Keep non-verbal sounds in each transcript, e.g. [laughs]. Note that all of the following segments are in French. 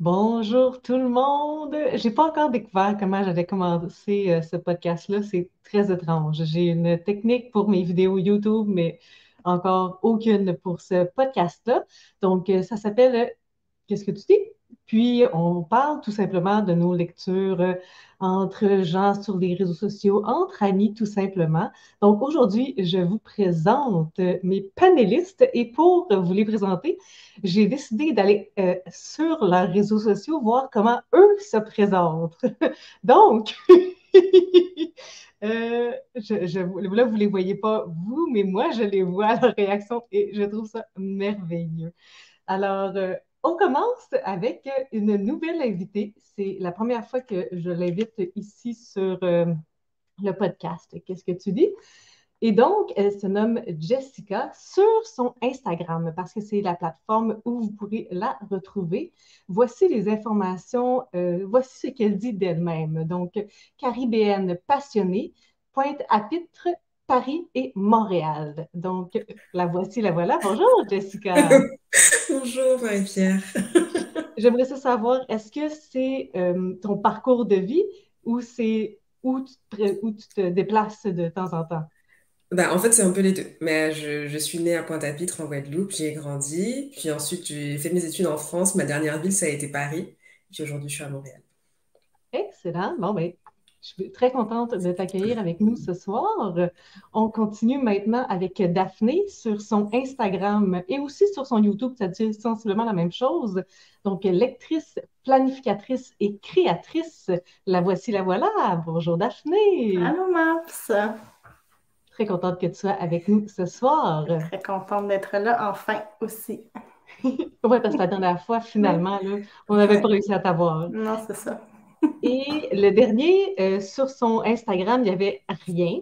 Bonjour tout le monde. J'ai pas encore découvert comment j'allais commencer euh, ce podcast-là. C'est très étrange. J'ai une technique pour mes vidéos YouTube, mais encore aucune pour ce podcast-là. Donc, euh, ça s'appelle euh, Qu'est-ce que tu dis? Puis, on parle tout simplement de nos lectures euh, entre gens sur les réseaux sociaux, entre amis tout simplement. Donc, aujourd'hui, je vous présente mes panélistes et pour vous les présenter, j'ai décidé d'aller euh, sur leurs réseaux sociaux voir comment eux se présentent. [laughs] Donc, [laughs] euh, je, là, vous ne les voyez pas, vous, mais moi, je les vois à leur réaction et je trouve ça merveilleux. Alors, on commence avec une nouvelle invitée. C'est la première fois que je l'invite ici sur euh, le podcast. Qu'est-ce que tu dis? Et donc, elle se nomme Jessica sur son Instagram parce que c'est la plateforme où vous pourrez la retrouver. Voici les informations, euh, voici ce qu'elle dit d'elle-même. Donc, caribéenne passionnée, pointe à pitre Paris et Montréal. Donc, la voici, la voilà. Bonjour, Jessica. [laughs] Bonjour, Marie-Pierre. [laughs] J'aimerais savoir, est-ce que c'est euh, ton parcours de vie ou c'est où, où, tu te déplaces de temps en temps? Ben, en fait, c'est un peu les deux. Mais je, je suis née à Pointe-à-Pitre, en Guadeloupe. J'y ai grandi. Puis ensuite, j'ai fait mes études en France. Ma dernière ville, ça a été Paris. Puis aujourd'hui, je suis à Montréal. Excellent. Bon, ben, je suis très contente de t'accueillir avec nous ce soir. On continue maintenant avec Daphné sur son Instagram et aussi sur son YouTube, ça dit sensiblement la même chose. Donc, lectrice, planificatrice et créatrice. La voici, la voilà. Bonjour Daphné. Allô Maps. Très contente que tu sois avec nous ce soir. Très contente d'être là enfin aussi. [laughs] oui, parce que la dernière fois, finalement, on n'avait pas réussi à t'avoir. Non, c'est ça. Et le dernier, euh, sur son Instagram, il n'y avait rien.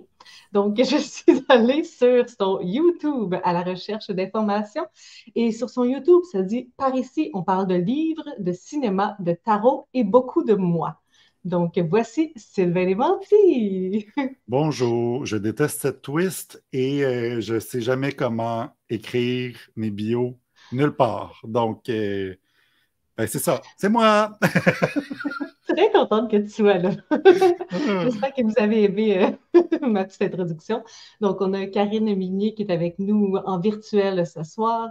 Donc, [laughs] je suis allée sur son YouTube à la recherche d'informations. Et sur son YouTube, ça dit Par ici, on parle de livres, de cinéma, de tarot et beaucoup de moi. Donc, voici Sylvain Léventi. [laughs] Bonjour, je déteste cette twist et euh, je ne sais jamais comment écrire mes bios nulle part. Donc, euh, ben, c'est ça, c'est moi. [laughs] très contente que tu sois là. [laughs] J'espère que vous avez aimé euh, [laughs] ma petite introduction. Donc, on a Karine Minier qui est avec nous en virtuel ce soir.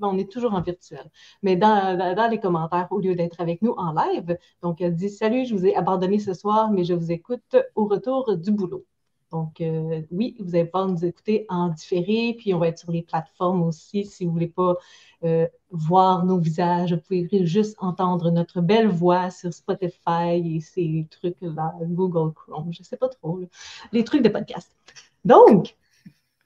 on est toujours en virtuel, mais dans, dans, les commentaires au lieu d'être avec nous en live. Donc, elle dit Salut, je vous ai abandonné ce soir, mais je vous écoute au retour du boulot. Donc, euh, oui, vous allez pouvoir nous écouter en différé, puis on va être sur les plateformes aussi. Si vous ne voulez pas euh, voir nos visages, vous pouvez juste entendre notre belle voix sur Spotify et ces trucs-là, Google Chrome, je ne sais pas trop, les trucs de podcast. Donc,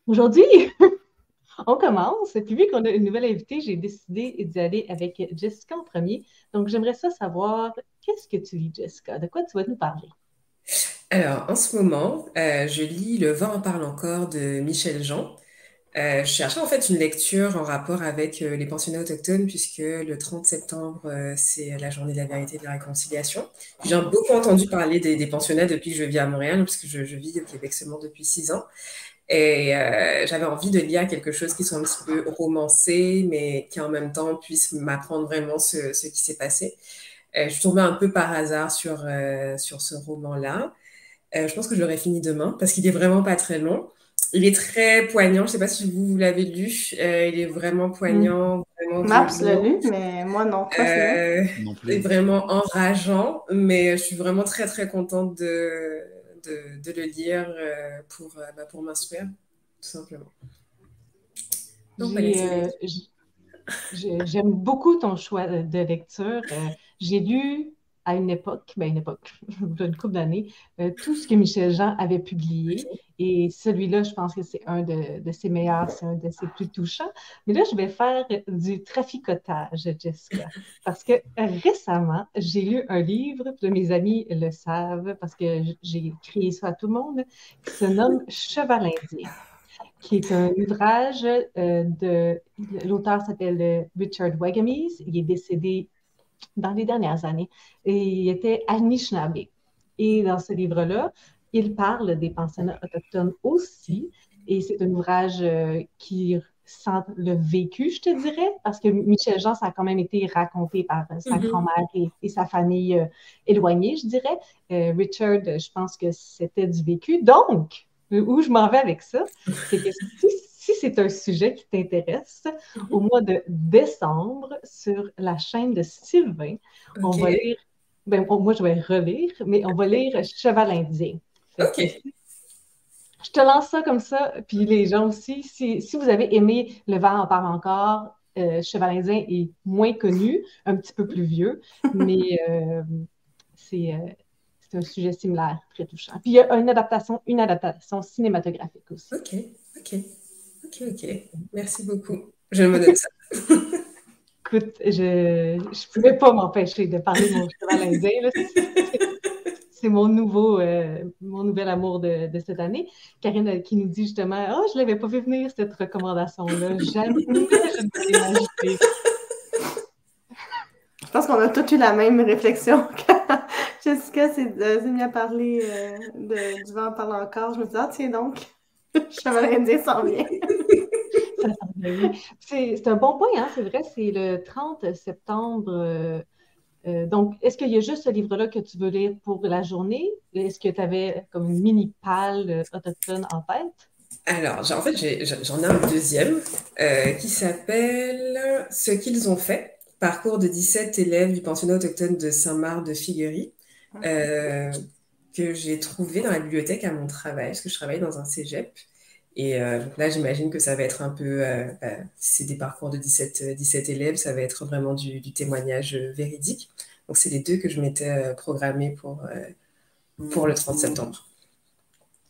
aujourd'hui, [laughs] on commence. Et puis, vu qu'on a une nouvelle invitée, j'ai décidé d'y aller avec Jessica en premier. Donc, j'aimerais ça savoir, qu'est-ce que tu lis, Jessica? De quoi tu vas nous parler? Alors, en ce moment, euh, je lis Le vent en parle encore de Michel Jean. Euh, je cherchais en fait une lecture en rapport avec euh, les pensionnats autochtones, puisque le 30 septembre, c'est la journée de la vérité et de la réconciliation. J'ai beaucoup entendu parler des, pensionnats depuis que je vis à Montréal, puisque je, vis au Québec seulement depuis six ans. Et j'avais envie de lire quelque chose qui soit un petit peu romancé, mais qui en même temps puisse m'apprendre vraiment ce, ce qui s'est passé. je suis tombée un peu par hasard sur, sur ce roman-là. Euh, je pense que je l'aurai fini demain parce qu'il est vraiment pas très long. Il est très poignant. Je sais pas si vous, vous l'avez lu. Euh, il est vraiment poignant. Mm. Vraiment Maps l'a lu, mais moi non. Euh, il est vraiment enrageant, mais je suis vraiment très très contente de, de, de le lire pour, bah, pour m'instruire, tout simplement. J'aime beaucoup ton choix de lecture. J'ai lu à une époque, ben une époque, [laughs] une couple d'années, euh, tout ce que Michel Jean avait publié. Et celui-là, je pense que c'est un de, ses meilleurs, c'est un de ses plus touchants. Mais là, je vais faire du traficotage, Jessica. [laughs] Parce que récemment, j'ai lu un livre, mes amis le savent, parce que j'ai écrit ça à tout le monde, qui se nomme Cheval indien qui est un ouvrage euh, de. L'auteur s'appelle Richard Wagamies. Il est décédé dans les dernières années. Et il était Anishinaabe. Et dans ce livre-là, il parle des pensionnats autochtones aussi. Et c'est un ouvrage euh, qui sans le vécu, je te dirais, parce que Michel Jean, ça a quand même été raconté par sa Mhm. grand-mère et, sa famille euh, éloignée, je dirais. Euh, Richard, je pense que c'était du vécu. Donc, où je m'en vais avec ça, c'est que si, si c'est un sujet qui t'intéresse, au mois de décembre, sur la chaîne de Sylvain, on va lire, ben, on- moi je vais relire, mais on va lire Cheval indien. Ok. Je te lance ça comme ça, puis les gens aussi, si, si vous avez aimé Le vent en parle encore, euh, Cheval indien est moins connu, un petit peu plus vieux, [laughs] mais euh, c'est euh, c'est un sujet similaire, très touchant. Puis il y a une adaptation, une adaptation cinématographique aussi. Ok, ok, ok, ok. Merci beaucoup. Je me note ça. [laughs] Écoute, je ne pouvais pas m'empêcher de parler de mon cheval indien. là. C'est- mon nouveau, euh, mon nouvel amour de, de cette année. Karine euh, qui nous dit justement, oh, je ne l'avais pas vu venir cette recommandation-là. Jamais je ne. Je pense qu'on a tous eu la même réflexion. [laughs] Quand Jessica s'est euh, mise à parler euh, de, du vent parle encore. Je me dis, ah, tiens donc, [laughs] Cheval indien s'en vient. Ça s'en vient, oui. C'est c'est un bon point, hein, c'est vrai, c'est le 30 septembre. euh, euh, donc, est-ce qu'il y a juste ce livre-là que tu veux lire pour la journée? Est-ce que tu avais comme une mini pâle euh, autochtone en tête? Alors, en fait, j'en ai un deuxième qui s'appelle Ce qu'ils ont fait, parcours de 17 élèves du pensionnat autochtone de Saint-Marc de Figuerie, que j'ai trouvé dans la bibliothèque à mon travail, parce que je travaille dans un cégep. Et euh, donc là, j'imagine que ça va être un peu, euh, bah, si c'est des parcours de 17, euh, 17 élèves, ça va être vraiment du, du témoignage euh, véridique. Donc, c'est les deux que je m'étais euh, programmé pour, euh, pour le 30 septembre.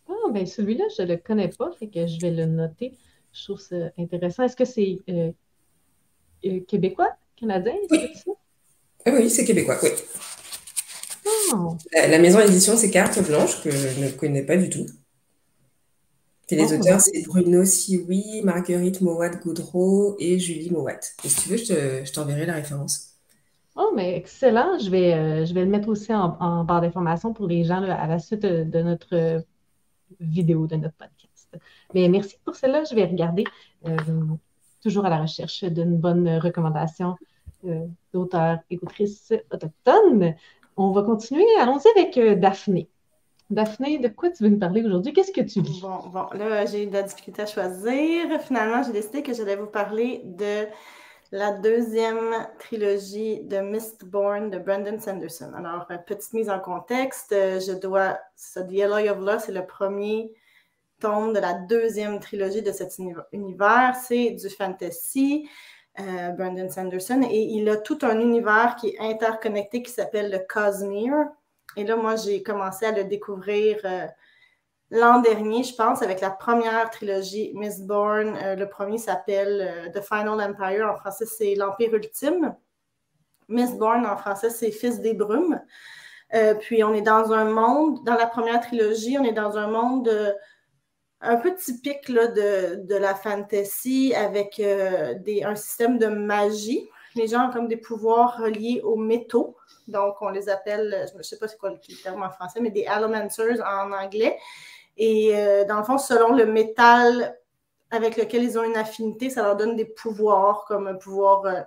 Ah, ben celui-là, je ne le connais pas, fait que je vais le noter. Je trouve ça intéressant. Est-ce que c'est euh, euh, québécois, canadien? Oui. c'est? Ah oui, québécois, oui. Oh, La, la maison d'édition, c'est Carte Blanche, que je ne connais pas du tout. Et les Oh. auteurs, c'est Bruno Sioui, Marguerite Mowat-Goudreau et Julie Mowat. Et si tu veux, je te- je t'enverrai la référence. Oh, mais excellent. Je vais, euh, je vais le mettre aussi en, en barre d'information pour les gens là, à la suite de, de notre euh, vidéo, de notre podcast. Mais merci pour cela. Je vais regarder. euh, toujours à la recherche d'une bonne recommandation euh, d'auteurs et autrices autochtones. On va continuer. Allons-y avec euh, Daphné. Daphné, de quoi tu veux nous parler aujourd'hui? Qu'est-ce que tu lis? Bon, bon, là, j'ai eu de la difficulté à choisir. Finalement, j'ai décidé que j'allais vous parler de la deuxième trilogie de Mistborn de Brandon Sanderson. Alors, euh, petite mise en contexte, euh, je dois. Ça, The Alloy of Law, c'est le premier tome de la deuxième trilogie de cet uni- univers. C'est du fantasy. euh, Brandon Sanderson, et il a tout un univers qui est interconnecté qui s'appelle le Cosmere. Et là, moi, j'ai commencé à le découvrir euh, l'an dernier, je pense, avec la première trilogie Mistborn. Euh, le premier s'appelle euh, The Final Empire. En français, c'est l'Empire ultime. Mistborn, en français, c'est Fils des brumes. Puis, on est dans un monde, dans la première trilogie, on est dans un monde un peu typique de, de la fantasy avec des, un système de magie. Les gens ont comme des pouvoirs reliés aux métaux. Donc, on les appelle, je ne sais pas c'est quoi le terme en français, mais des Allomancers en anglais. Et euh, dans le fond, selon le métal avec lequel ils ont une affinité, ça leur donne des pouvoirs, comme un pouvoir euh,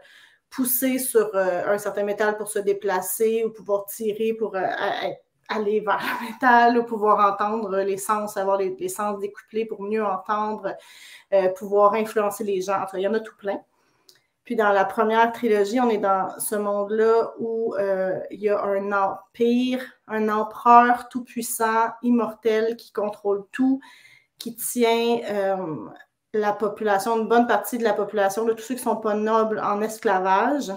pousser sur euh, un certain métal pour se déplacer ou pouvoir tirer pour aller vers le métal ou pouvoir entendre les sens, avoir les, les sens découplés pour mieux entendre, pouvoir influencer les gens. Enfin, il y en a tout plein. Puis dans la première trilogie, on est dans ce monde-là où euh, il y a un empire, un empereur tout-puissant, immortel, qui contrôle tout, qui tient euh, la population, une bonne partie de la population, de tous ceux qui ne sont pas nobles, en esclavage.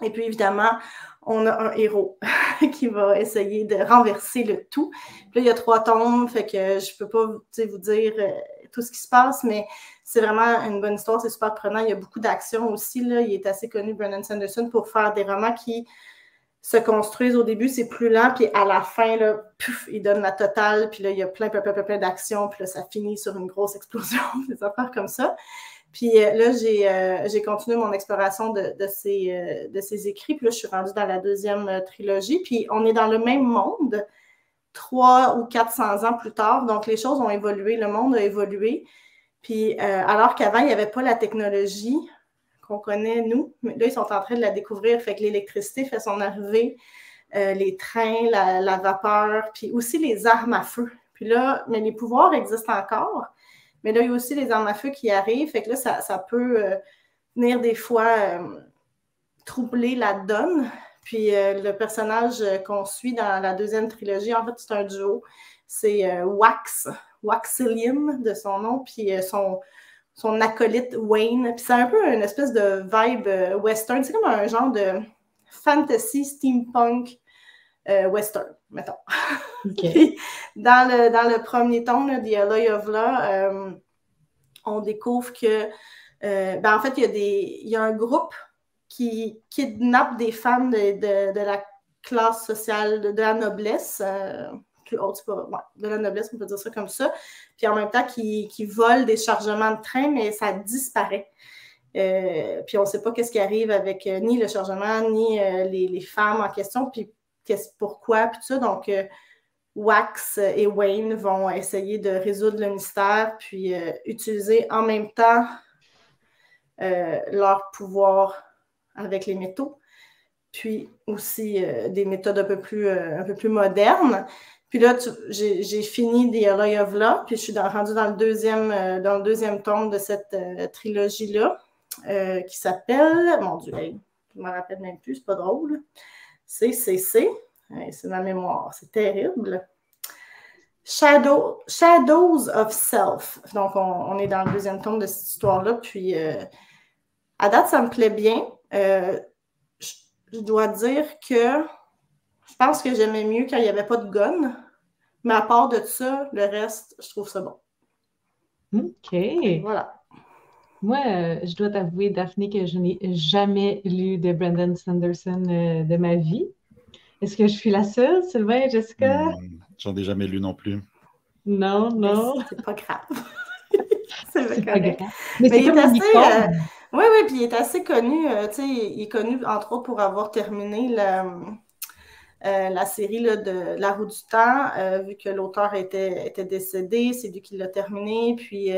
Et puis évidemment, on a un héros [laughs] qui va essayer de renverser le tout. Puis là, il y a trois tombes, fait que je ne peux pas vous dire euh, tout ce qui se passe, mais c'est vraiment une bonne histoire, c'est super prenant. Il y a beaucoup d'action aussi. Là. Il est assez connu, Brandon Sanderson, pour faire des romans qui se construisent au début, c'est plus lent, puis à la fin, là, pouf, il donne la totale, puis là, il y a plein, plein, plein, plein, d'actions, puis là, ça finit sur une grosse explosion, [laughs] des affaires comme ça. Puis euh, là, j'ai euh, continué mon exploration de, de, ces, euh, de ces écrits, puis là, je suis rendue dans la deuxième trilogie, puis on est dans le même monde, trois ou 400 ans plus tard, donc les choses ont évolué, le monde a évolué, Puis, alors qu'avant, il n'y avait pas la technologie qu'on connaît, nous, mais là, ils sont en train de la découvrir. Fait que l'électricité fait son arrivée, les trains, la, vapeur, puis aussi les armes à feu. Puis là, mais les pouvoirs existent encore. Mais là, il y a aussi les armes à feu qui arrivent. Fait que là, ça, peut venir des fois troubler la donne. Puis euh, le personnage qu'on suit dans la deuxième trilogie, en fait, c'est un duo. C'est euh, Wax, Waxilium de son nom, puis euh, son, son acolyte Wayne. Puis c'est un peu une espèce de vibe western. C'est comme un genre de fantasy steampunk western, mettons. [laughs] dans, le, dans le premier tome, The Alloy of Law, on découvre que, ben, en fait, il y, a des, il y a un groupe qui kidnappe des femmes de, la classe sociale, de, la noblesse, euh, plus haute, de la noblesse, on peut dire ça comme ça, puis en même temps qui, qui volent des chargements de train, mais ça disparaît. Euh, puis on ne sait pas qu'est-ce qui arrive avec euh, ni le chargement, ni les, femmes en question, puis pourquoi, puis tout ça. Donc, Wax et Wayne vont essayer de résoudre le mystère, puis utiliser en même temps leur pouvoir avec les métaux, puis aussi euh, des méthodes un peu plus, euh, un peu plus modernes. Puis là, j'ai fini Alloy of Law, puis je suis rendu dans le deuxième, euh, dans le deuxième tome de cette trilogie-là, qui s'appelle, mon Dieu, je ne me rappelle même plus, c'est pas drôle. CCC, c'est ma mémoire, c'est terrible. Shadow, Shadows of Self. Donc, on, on, est dans le deuxième tome de cette histoire-là. Puis, à date, ça me plaît bien. Euh, je, dois dire que je pense que j'aimais mieux quand il n'y avait pas de gun. Mais à part de ça, le reste, je trouve ça bon. OK. Voilà. Moi, euh, je dois t'avouer, Daphné, que je n'ai jamais lu de Brandon Sanderson euh, de ma vie. Est-ce que je suis la seule, Sylvain, Jessica? Hmm, j'en ai jamais lu non plus. Non, non. C'est pas grave. [laughs] c'est pas grave. Mais, c'est comme assez, oui, oui, puis il est assez connu. Euh, tu sais, il est connu, entre autres, pour avoir terminé la, euh, la série de La roue du temps, euh, vu que l'auteur était, était décédé, c'est lui qui l'a terminé. Puis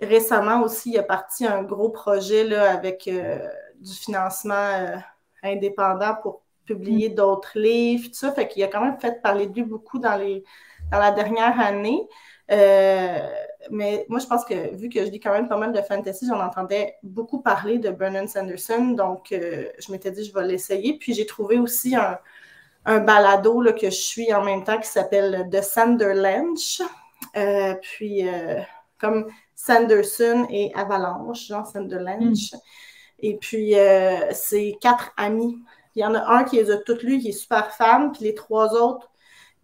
récemment aussi, il a parti un gros projet là, avec du financement indépendant pour publier mm. d'autres livres, tout ça. Fait qu'il a quand même fait parler de lui beaucoup dans, les, dans la dernière année. Euh, mais moi, je pense que vu que je lis quand même pas mal de fantasy, j'en entendais beaucoup parler de Brennan Sanderson. Donc, euh, je m'étais dit, je vais l'essayer. Puis, j'ai trouvé aussi un, un balado là, que je suis en même temps qui s'appelle The Sanderlanche. Euh, puis, comme Sanderson et Avalanche, genre Sanderlanche. Mm. Et puis, c'est quatre amis. Il y en a un qui les a toutes lues, qui est super fan, puis les trois autres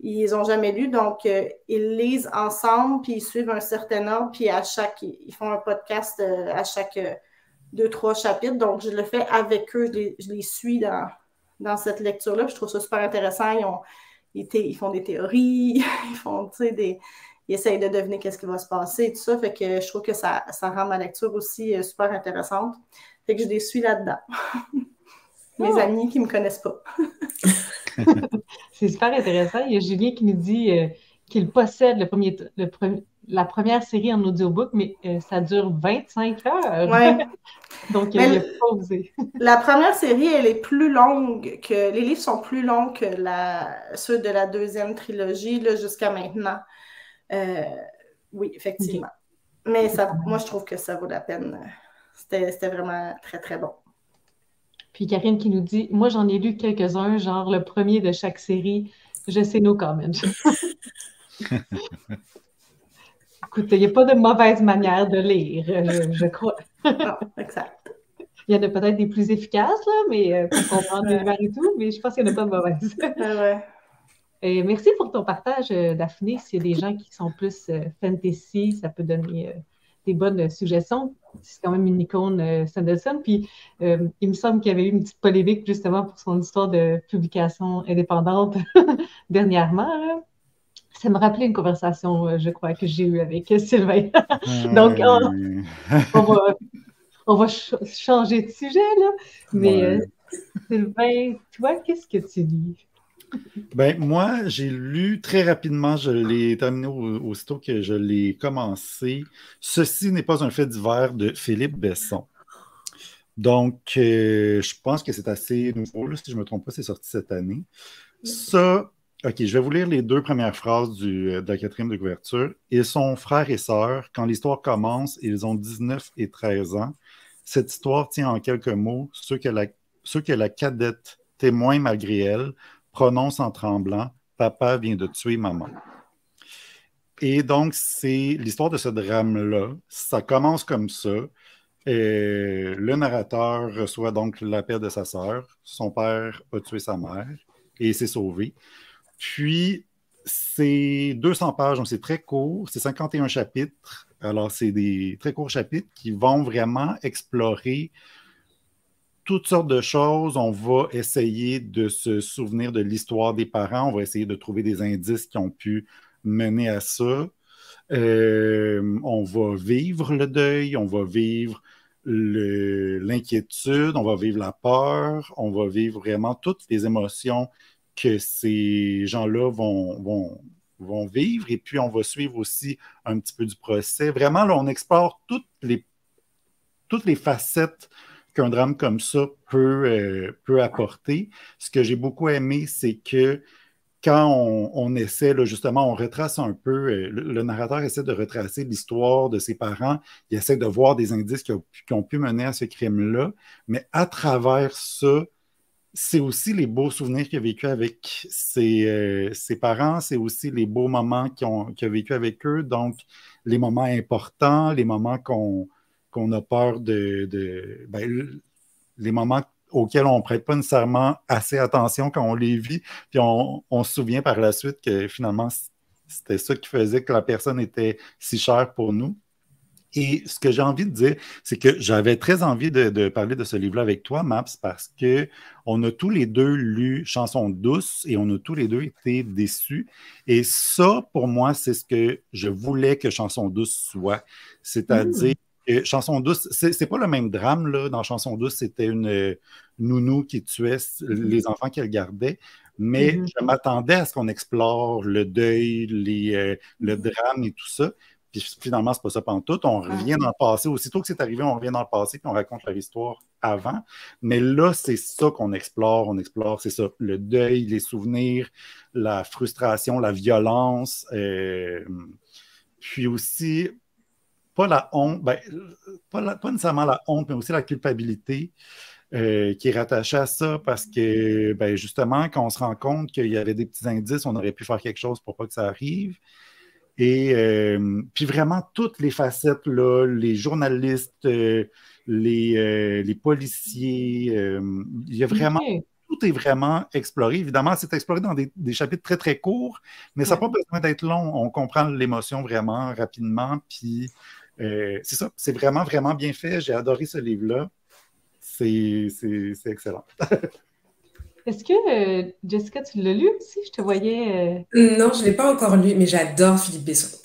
ils n'ont jamais lu, donc euh, ils lisent ensemble, puis ils suivent un certain ordre, puis à chaque, ils font un podcast euh, à chaque euh, deux, trois chapitres. Donc, je le fais avec eux, je les, suis dans, dans cette lecture-là, je trouve ça super intéressant. Ils, ont, ils, font des théories, [laughs] ils font, tu sais, des. Ils essayent de deviner qu'est-ce qui va se passer, tout ça. Fait que je trouve que ça, ça rend ma lecture aussi super intéressante. Fait que je les suis là-dedans. [laughs] Mes oh. amis qui ne me connaissent pas. [laughs] [laughs] c'est super intéressant. Il y a Julien qui nous dit euh, qu'il possède le premier, le la première série en audiobook, mais euh, ça dure 25 heures. Ouais. [laughs] Donc, il a posé. [laughs] la première série, elle est plus longue que. Les livres sont plus longs que la, ceux de la deuxième trilogie jusqu'à maintenant. Euh, oui, effectivement. Mais ça, moi, je trouve que ça vaut la peine. C'était vraiment très, très bon. Puis Karine qui nous dit Moi, j'en ai lu quelques-uns, genre le premier de chaque série. Je sais nos comments. [laughs] Écoute, il n'y a pas de mauvaise manière de lire, je, crois. non, exact. Il y en a peut-être des plus efficaces, là, mais euh, pour comprendre l'univers et tout, mais je pense qu'il n'y en a pas de mauvaises. [laughs] ouais. Et merci pour ton partage, euh, Daphné. S'il y a des gens qui sont plus euh, fantasy, ça peut donner des bonnes suggestions. C'est quand même une icône euh, Sanderson. Puis euh, il me semble qu'il y avait eu une petite polémique justement pour son histoire de publication indépendante [laughs] dernièrement. Ça me rappelait une conversation, euh, je crois, que j'ai eue avec [laughs] Sylvain. Donc, on, va, changer de sujet, là. Mais Sylvain, toi, qu'est-ce que tu lis? Ben, moi, j'ai lu très rapidement, je l'ai terminé aussitôt que je l'ai commencé. Ceci n'est pas un fait divers de Philippe Besson. Donc, euh, je pense que c'est assez nouveau, si je ne me trompe pas, c'est sorti cette année. Ça, OK, je vais vous lire les deux premières phrases du, de la quatrième de couverture. Ils sont frères et sœurs. Quand l'histoire commence, ils ont 19 et 13 ans. Cette histoire tient en quelques mots ce que la, ce que la cadette témoin malgré elle prononce en tremblant Papa vient de tuer maman. Et donc, c'est l'histoire de ce drame-là. Ça commence comme ça. Et le narrateur reçoit donc l'appel de sa sœur. Son père a tué sa mère et s'est sauvé. Puis, c'est 200 pages, donc c'est très court. C'est 51 chapitres. Alors, c'est des très courts chapitres qui vont vraiment explorer toutes sortes de choses. On va essayer de se souvenir de l'histoire des parents. On va essayer de trouver des indices qui ont pu mener à ça. Euh, on va vivre le deuil, on va vivre l'inquiétude, on va vivre la peur, on va vivre vraiment toutes les émotions que ces gens-là vont, vont, vont, vivre. Et puis, on va suivre aussi un petit peu du procès. Vraiment, là, on explore toutes les, toutes les facettes qu'un drame comme ça peut, euh, peut apporter. Ce que j'ai beaucoup aimé, c'est que quand on, essaie, justement, on retrace un peu, euh, le, narrateur essaie de retracer l'histoire de ses parents, il essaie de voir des indices qui ont, pu mener à ce crime-là, mais à travers ça, c'est aussi les beaux souvenirs qu'il a vécu avec ses, euh, ses parents, c'est aussi les beaux moments qu'il a vécu avec eux, donc les moments importants, les moments qu'on qu'on a peur de, ben, les moments auxquels on ne prête pas nécessairement assez attention quand on les vit, puis on, se souvient par la suite que finalement, c'était ça qui faisait que la personne était si chère pour nous. Et ce que j'ai envie de dire, c'est que j'avais très envie de, parler de ce livre-là avec toi, Maps, parce qu'on a tous les deux lu Chanson douce et on a tous les deux été déçus. Et ça, pour moi, c'est ce que je voulais que Chanson douce soit. C'est-à-dire Chanson douce, c'est pas le même drame, là. Dans Chanson douce, c'était une euh, nounou qui tuait les enfants qu'elle gardait. Mais mm-hmm. je m'attendais à ce qu'on explore le deuil, les, euh, le drame et tout ça. Puis finalement, c'est pas ça tout. On revient dans le passé. Aussitôt que c'est arrivé, on revient dans le passé puis on raconte leur histoire avant. Mais là, c'est ça qu'on explore. On explore, c'est ça, le deuil, les souvenirs, la frustration, la violence. Euh, puis aussi, pas la honte, ben, pas, nécessairement la honte, mais aussi la culpabilité euh, qui est rattachée à ça parce que ben, justement, quand on se rend compte qu'il y avait des petits indices, on aurait pu faire quelque chose pour pas que ça arrive. Et euh, puis vraiment toutes les facettes, là, les journalistes, euh, les, les, policiers, il y a vraiment tout est vraiment exploré. Évidemment, c'est exploré dans des, chapitres très, très courts, mais ça n'a pas besoin d'être long. On comprend l'émotion vraiment rapidement. Puis euh, c'est ça, c'est vraiment, vraiment bien fait. J'ai adoré ce livre-là. C'est excellent. [laughs] Est-ce que, euh, Jessica, tu l'as lu aussi? Je te voyais. Euh, non, je ne l'ai pas encore lu, mais j'adore Philippe Besson.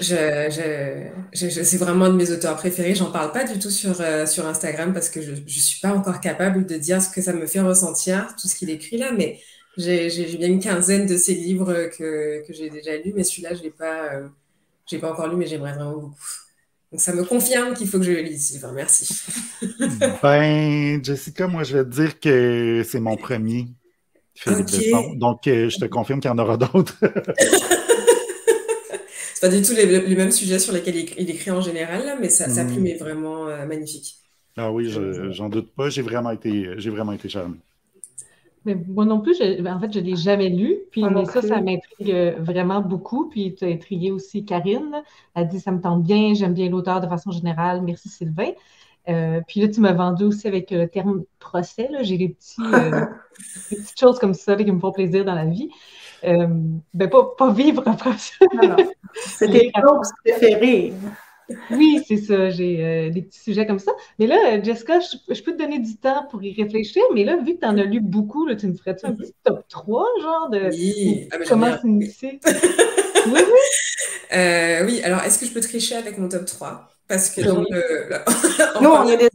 Je, c'est vraiment un de mes auteurs préférés. J'en parle pas du tout sur, sur Instagram parce que je ne suis pas encore capable de dire ce que ça me fait ressentir, tout ce qu'il écrit là, mais j'ai bien une quinzaine de ses livres que, que j'ai déjà lus, mais celui-là, je ne l'ai pas, pas encore lu, mais j'aimerais vraiment beaucoup. Donc, ça me confirme qu'il faut que je le lise, Sylvain. Merci. [laughs] ben, Jessica, moi, je vais te dire que c'est mon premier. Donc, euh, je te confirme qu'il y en aura d'autres. [laughs] c'est pas du tout les, mêmes sujets sur lesquels il, écrit en général, mais sa hmm. plume est vraiment euh, magnifique. Ah oui, j'en doute pas. J'ai vraiment été, j'ai vraiment été charmé. Mais moi non plus, ben, en fait, je ne l'ai jamais lu. Puis, mais ça, ça m'intrigue euh, vraiment beaucoup. Puis, tu as intrigué aussi Karine. Elle dit Ça me tente bien, j'aime bien l'auteur de façon générale. Merci Sylvain. Euh, puis là, tu m'as vendu aussi avec le terme procès. J'ai des, euh, [laughs] petites choses comme ça qui me font plaisir dans la vie. ben, pas, pas vivre un procès. Tes choses préférées. Oui, c'est ça. J'ai euh, des petits sujets comme ça. Mais là, Jessica, je, peux te donner du temps pour y réfléchir. Mais là, vu que tu en as lu beaucoup, là, tu me ferais-tu un petit top 3, genre de oui. Ah, comment s'initier? [laughs] oui, oui. Euh, oui, alors est-ce que je peux tricher avec mon top 3 Parce que dans [laughs] le. Nous, on est des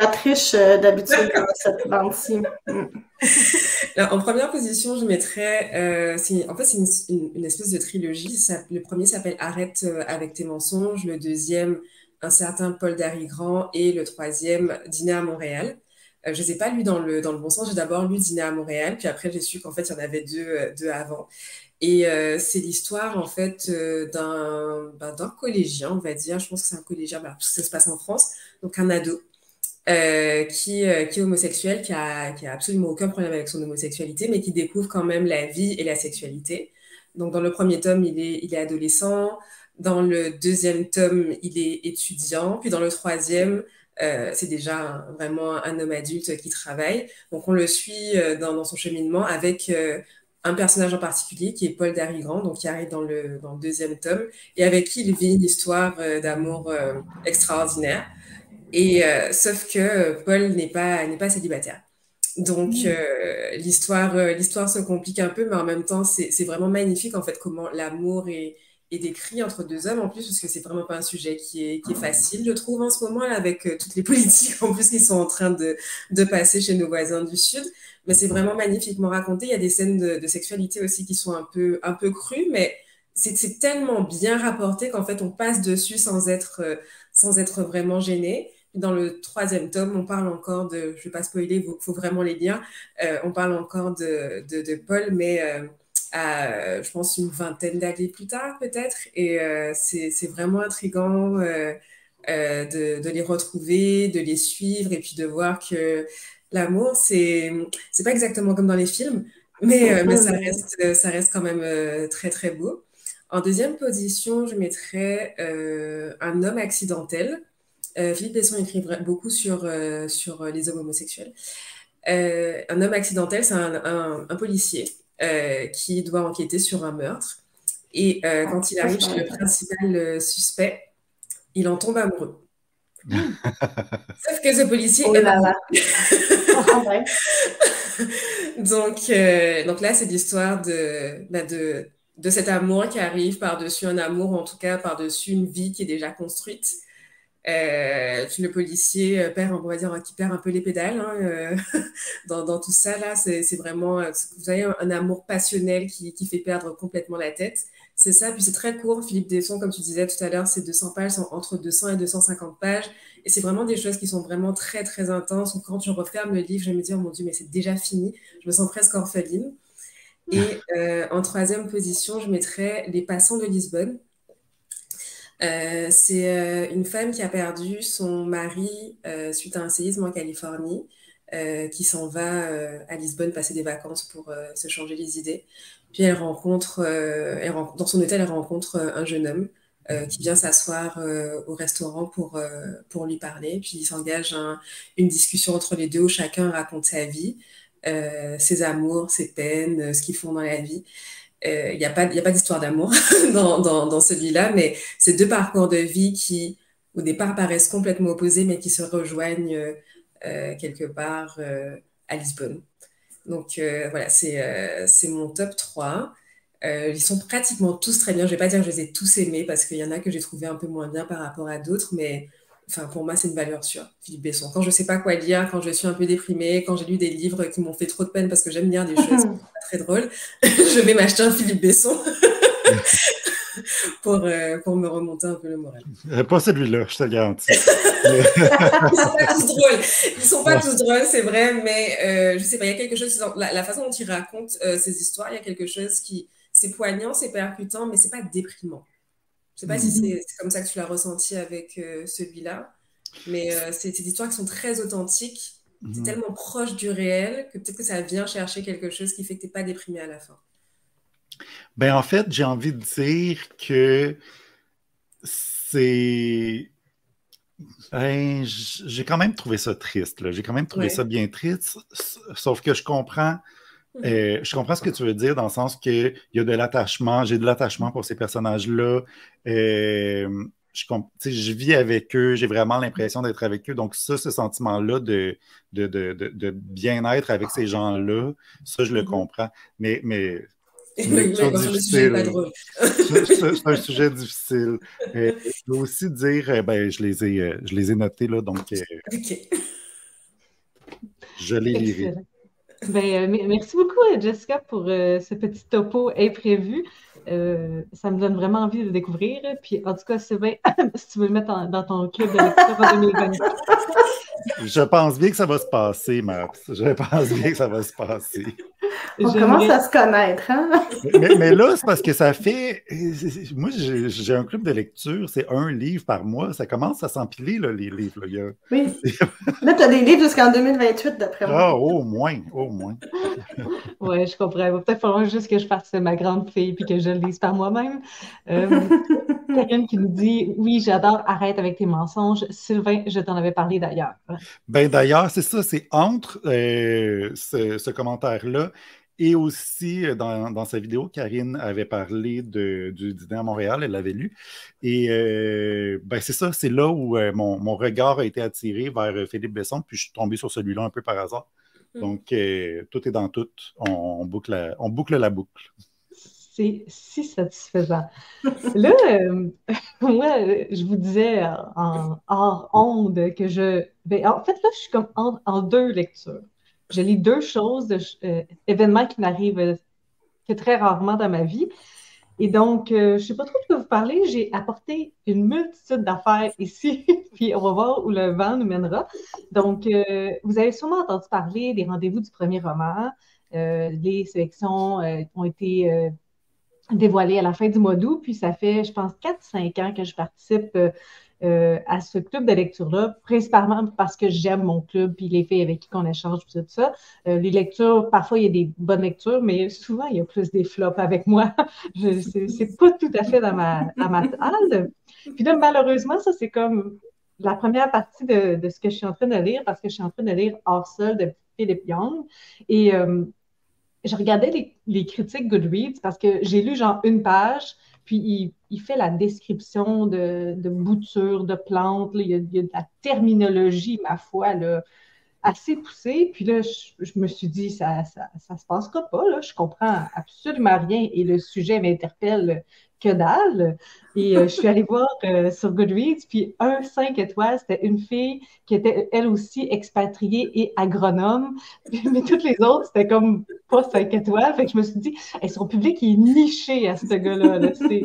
de triche euh, d'habitude dans cette bande-ci. [laughs] Mm. en première position, je mettrais. Euh, en fait, c'est une, une, espèce de trilogie. Ça, le premier s'appelle Arrête euh, avec tes mensonges. Le deuxième, Un certain Paul Grand Et le troisième, Dîner à Montréal. Euh, je ne les ai pas lus dans le, dans le bon sens. J'ai d'abord lu Dîner à Montréal. Puis après, j'ai su qu'en fait, il y en avait deux, euh, deux avant. Et euh, c'est l'histoire en fait euh, ben, d'un collégien, on va dire. Je pense que c'est un collégien, que ça se passe en France. Donc un ado euh, qui, qui est homosexuel, qui a, qui a absolument aucun problème avec son homosexualité, mais qui découvre quand même la vie et la sexualité. Donc dans le premier tome, il est, il est adolescent. Dans le deuxième tome, il est étudiant. Puis dans le troisième, euh, c'est déjà vraiment un homme adulte qui travaille. Donc on le suit dans, son cheminement avec un personnage en particulier qui est Paul Darigrand, donc qui arrive dans le, dans le deuxième tome, et avec qui il vit une histoire euh, d'amour euh, extraordinaire. Et euh, sauf que Paul n'est pas, n'est pas célibataire. Donc mmh. l'histoire, l'histoire se complique un peu, mais en même temps, c'est vraiment magnifique en fait comment l'amour est, est décrit entre deux hommes en plus, parce que c'est vraiment pas un sujet qui est, qui est facile, je trouve, en ce moment, là, avec toutes les [laughs] politiques en plus qui sont en train de, de passer chez nos voisins du Sud mais c'est vraiment magnifiquement raconté. Il y a des scènes de, sexualité aussi qui sont un peu, un peu crues, mais c'est tellement bien rapporté qu'en fait, on passe dessus sans être, euh, sans être vraiment gêné. Dans le troisième tome, on parle encore de, je ne vais pas spoiler, il faut, vraiment les lire, euh, on parle encore de, de, Paul, mais euh, à, je pense, une vingtaine d'années plus tard peut-être. Et c'est vraiment intriguant de, les retrouver, de les suivre et puis de voir que l'amour, c'est c'est pas exactement comme dans les films, mais, euh, mais ça, reste, ça reste quand même euh, très très beau. En deuxième position, je mettrais euh, un homme accidentel. Philippe Besson écrit beaucoup sur, sur les hommes homosexuels. un homme accidentel, c'est un, un, policier qui doit enquêter sur un meurtre. Et quand il arrive chez le principal suspect, il en tombe amoureux. [laughs] Sauf que ce policier oh là là. [laughs] donc, euh, donc là, c'est l'histoire de, bah, de, de cet amour qui arrive par-dessus un amour, en tout cas par-dessus une vie qui est déjà construite. Euh, le policier euh, perd, on va dire, qui perd un peu les pédales hein, euh, [laughs] dans, dans, tout ça. Là, c'est vraiment, vous avez un, amour passionnel qui, qui, fait perdre complètement la tête. C'est ça, puis c'est très court. Philippe Desson, comme tu disais tout à l'heure, c'est 200 pages, entre 200 et 250 pages. Et c'est vraiment des choses qui sont vraiment très, très intenses. quand je referme le livre, je me dis, oh mon Dieu, mais c'est déjà fini. Je me sens presque orpheline. Et euh, en troisième position, je mettrais Les Passants de Lisbonne. Euh, c'est euh, une femme qui a perdu son mari suite à un séisme en Californie, qui s'en va à Lisbonne passer des vacances pour se changer les idées. Puis elle rencontre, euh, elle dans son hôtel, elle rencontre euh, un jeune homme euh, qui vient s'asseoir au restaurant pour, pour lui parler. Puis il s'engage une discussion entre les deux où chacun raconte sa vie, ses amours, ses peines, ce qu'ils font dans la vie. Il n'y a pas, a pas d'histoire d'amour [laughs] dans, dans, dans celui-là, mais c'est deux parcours de vie qui, au départ, paraissent complètement opposés, mais qui se rejoignent quelque part à Lisbonne. Donc euh, voilà, euh, c'est mon top 3. Euh, ils sont pratiquement tous très bien. Je ne vais pas dire que je les ai tous aimés parce qu'il y en a que j'ai trouvé un peu moins bien par rapport à d'autres, mais enfin, pour moi, c'est une valeur sûre, Philippe Besson. Quand je ne sais pas quoi lire, quand je suis un peu déprimée, quand j'ai lu des livres qui m'ont fait trop de peine parce que j'aime lire des choses [laughs] pas très drôles, [laughs] je vais m'acheter un Philippe Besson. [laughs] [laughs] pour, euh, pour me remonter un peu le moral. Euh, pas celui-là, je te garantis. [laughs] Ils drôles. Ils sont pas tous drôles, c'est vrai, mais euh, je sais pas, il y a quelque chose, la, la façon dont il raconte ces histoires, il y a quelque chose qui, c'est poignant, c'est percutant, mais c'est pas déprimant. Je sais pas si mhm. c'est comme ça que tu l'as ressenti avec celui-là, mais c'est des histoires qui sont très authentiques. C'est mhm. tellement proche du réel que peut-être que ça vient chercher quelque chose qui fait que tu n'es pas déprimé à la fin. Ben, en fait, j'ai envie de dire que c'est. Ben, j'ai quand même trouvé ça triste. J'ai quand même trouvé ça bien triste, sauf que je comprends. Mmh. Euh, je comprends ce que tu veux dire dans le sens qu'il y a de l'attachement, j'ai de l'attachement pour ces personnages-là. Euh, je, je, vis avec eux, j'ai vraiment l'impression d'être avec eux. Donc, ça, ce sentiment-là de, de, bien-être avec ces gens-là, ça, je le mmh comprends. Mais, mais [laughs] [laughs] C'est un sujet difficile. je veux aussi dire, ben, je les ai, je les ai notés, là, donc je les lirai. Ben, merci beaucoup, Jessica, pour ce petit topo imprévu. Euh, ça me donne vraiment envie de découvrir. Puis, en tout cas, Sylvain, [laughs] si tu veux le mettre dans ton club de lecture en 2024. Je pense bien que ça va se passer, Max. Je pense bien que ça va se passer. [laughs] On commence à se connaître, hein? mais, là, c'est parce que ça fait. Moi, j'ai un club de lecture, c'est un livre par mois. Ça commence à s'empiler, les livres. Oui. [laughs] Là, tu as des livres jusqu'en 2028, d'après moi. Ah, au moins, au moins. oui, je comprends. Il va peut-être falloir juste que je fasse ma grande fille puis que je le lise par moi-même. Euh, Quelqu'un qui nous dit Oui, j'adore, arrête avec tes mensonges. Sylvain, je t'en avais parlé d'ailleurs. Ben d'ailleurs, c'est ça, c'est entre euh, ce, commentaire-là et aussi euh, dans, sa vidéo, Karine avait parlé du dîner à Montréal, elle l'avait lu. Et euh, ben c'est ça, c'est là où mon, regard a été attiré vers Philippe Besson, puis je suis tombé sur celui-là un peu par hasard. Mm. Donc, tout est dans tout. On, boucle, on boucle la boucle c'est si satisfaisant. Là, euh, [laughs] moi, je vous disais en hors onde que je. Ben, en fait, là, je suis comme en, deux lectures. Je lis deux choses, euh, événements qui n'arrivent que très rarement dans ma vie. Et donc, euh, je ne sais pas trop de quoi vous parler. J'ai apporté une multitude d'affaires ici, [laughs] puis on va voir où le vent nous mènera. Donc, vous avez sûrement entendu parler des rendez-vous du premier roman. les sélections ont été dévoilé à la fin du mois d'août. Puis ça fait, je pense, 4-5 ans que je participe euh, euh, à ce club de lecture-là, principalement parce que j'aime mon club, puis les filles avec qui on échange, tout ça. Euh, les lectures, parfois, il y a des bonnes lectures, mais souvent, il y a plus des flops avec moi. [laughs] c'est pas tout à fait dans ma, dans ma table. Puis là, malheureusement, ça, c'est comme la première partie de, de, ce que je suis en train de lire, parce que je suis en train de lire Hors sol de Philippe Young. Et je regardais les, critiques Goodreads parce que j'ai lu genre une page, puis il, fait la description de, de boutures, de plantes, il, y a, de la terminologie, ma foi, là, assez poussée. Puis là, je, me suis dit, ça, ça, ça se passera pas, là, je comprends absolument rien et le sujet m'interpelle que dalle. Et euh, je suis allée voir euh, sur Goodreads, puis un 5 étoiles, c'était une fille qui était elle aussi expatriée et agronome. [laughs] Mais toutes les autres, c'était comme pas 5 étoiles. Fait que je me suis dit, son public est niché à ce gars-là. C'est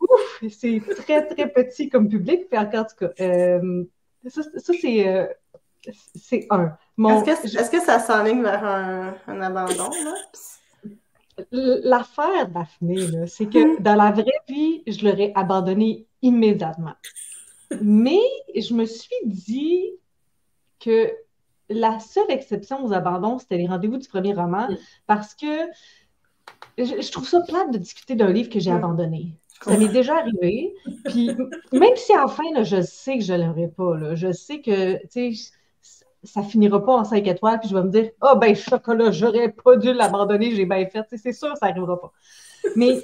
ouf, c'est très, très petit comme public. Puis en tout cas, euh, ça, c'est. C'est un. Est-ce que, ça s'enligne vers un, un abandon? Là? L'affaire, Daphné, c'est que dans la vraie vie, je l'aurais abandonné immédiatement. Mais je me suis dit que la seule exception aux abandons, c'était les rendez-vous du premier roman, parce que je, trouve ça plate de discuter d'un livre que j'ai abandonné. Ça m'est déjà arrivé. Puis même si enfin, là, je sais que je ne l'aurais pas, je sais que, tu sais, ça finira pas en 5 étoiles, puis je vais me dire Ah, oh, ben, chocolat, j'aurais pas dû l'abandonner, j'ai bien fait. C'est sûr, ça n'arrivera pas. Mais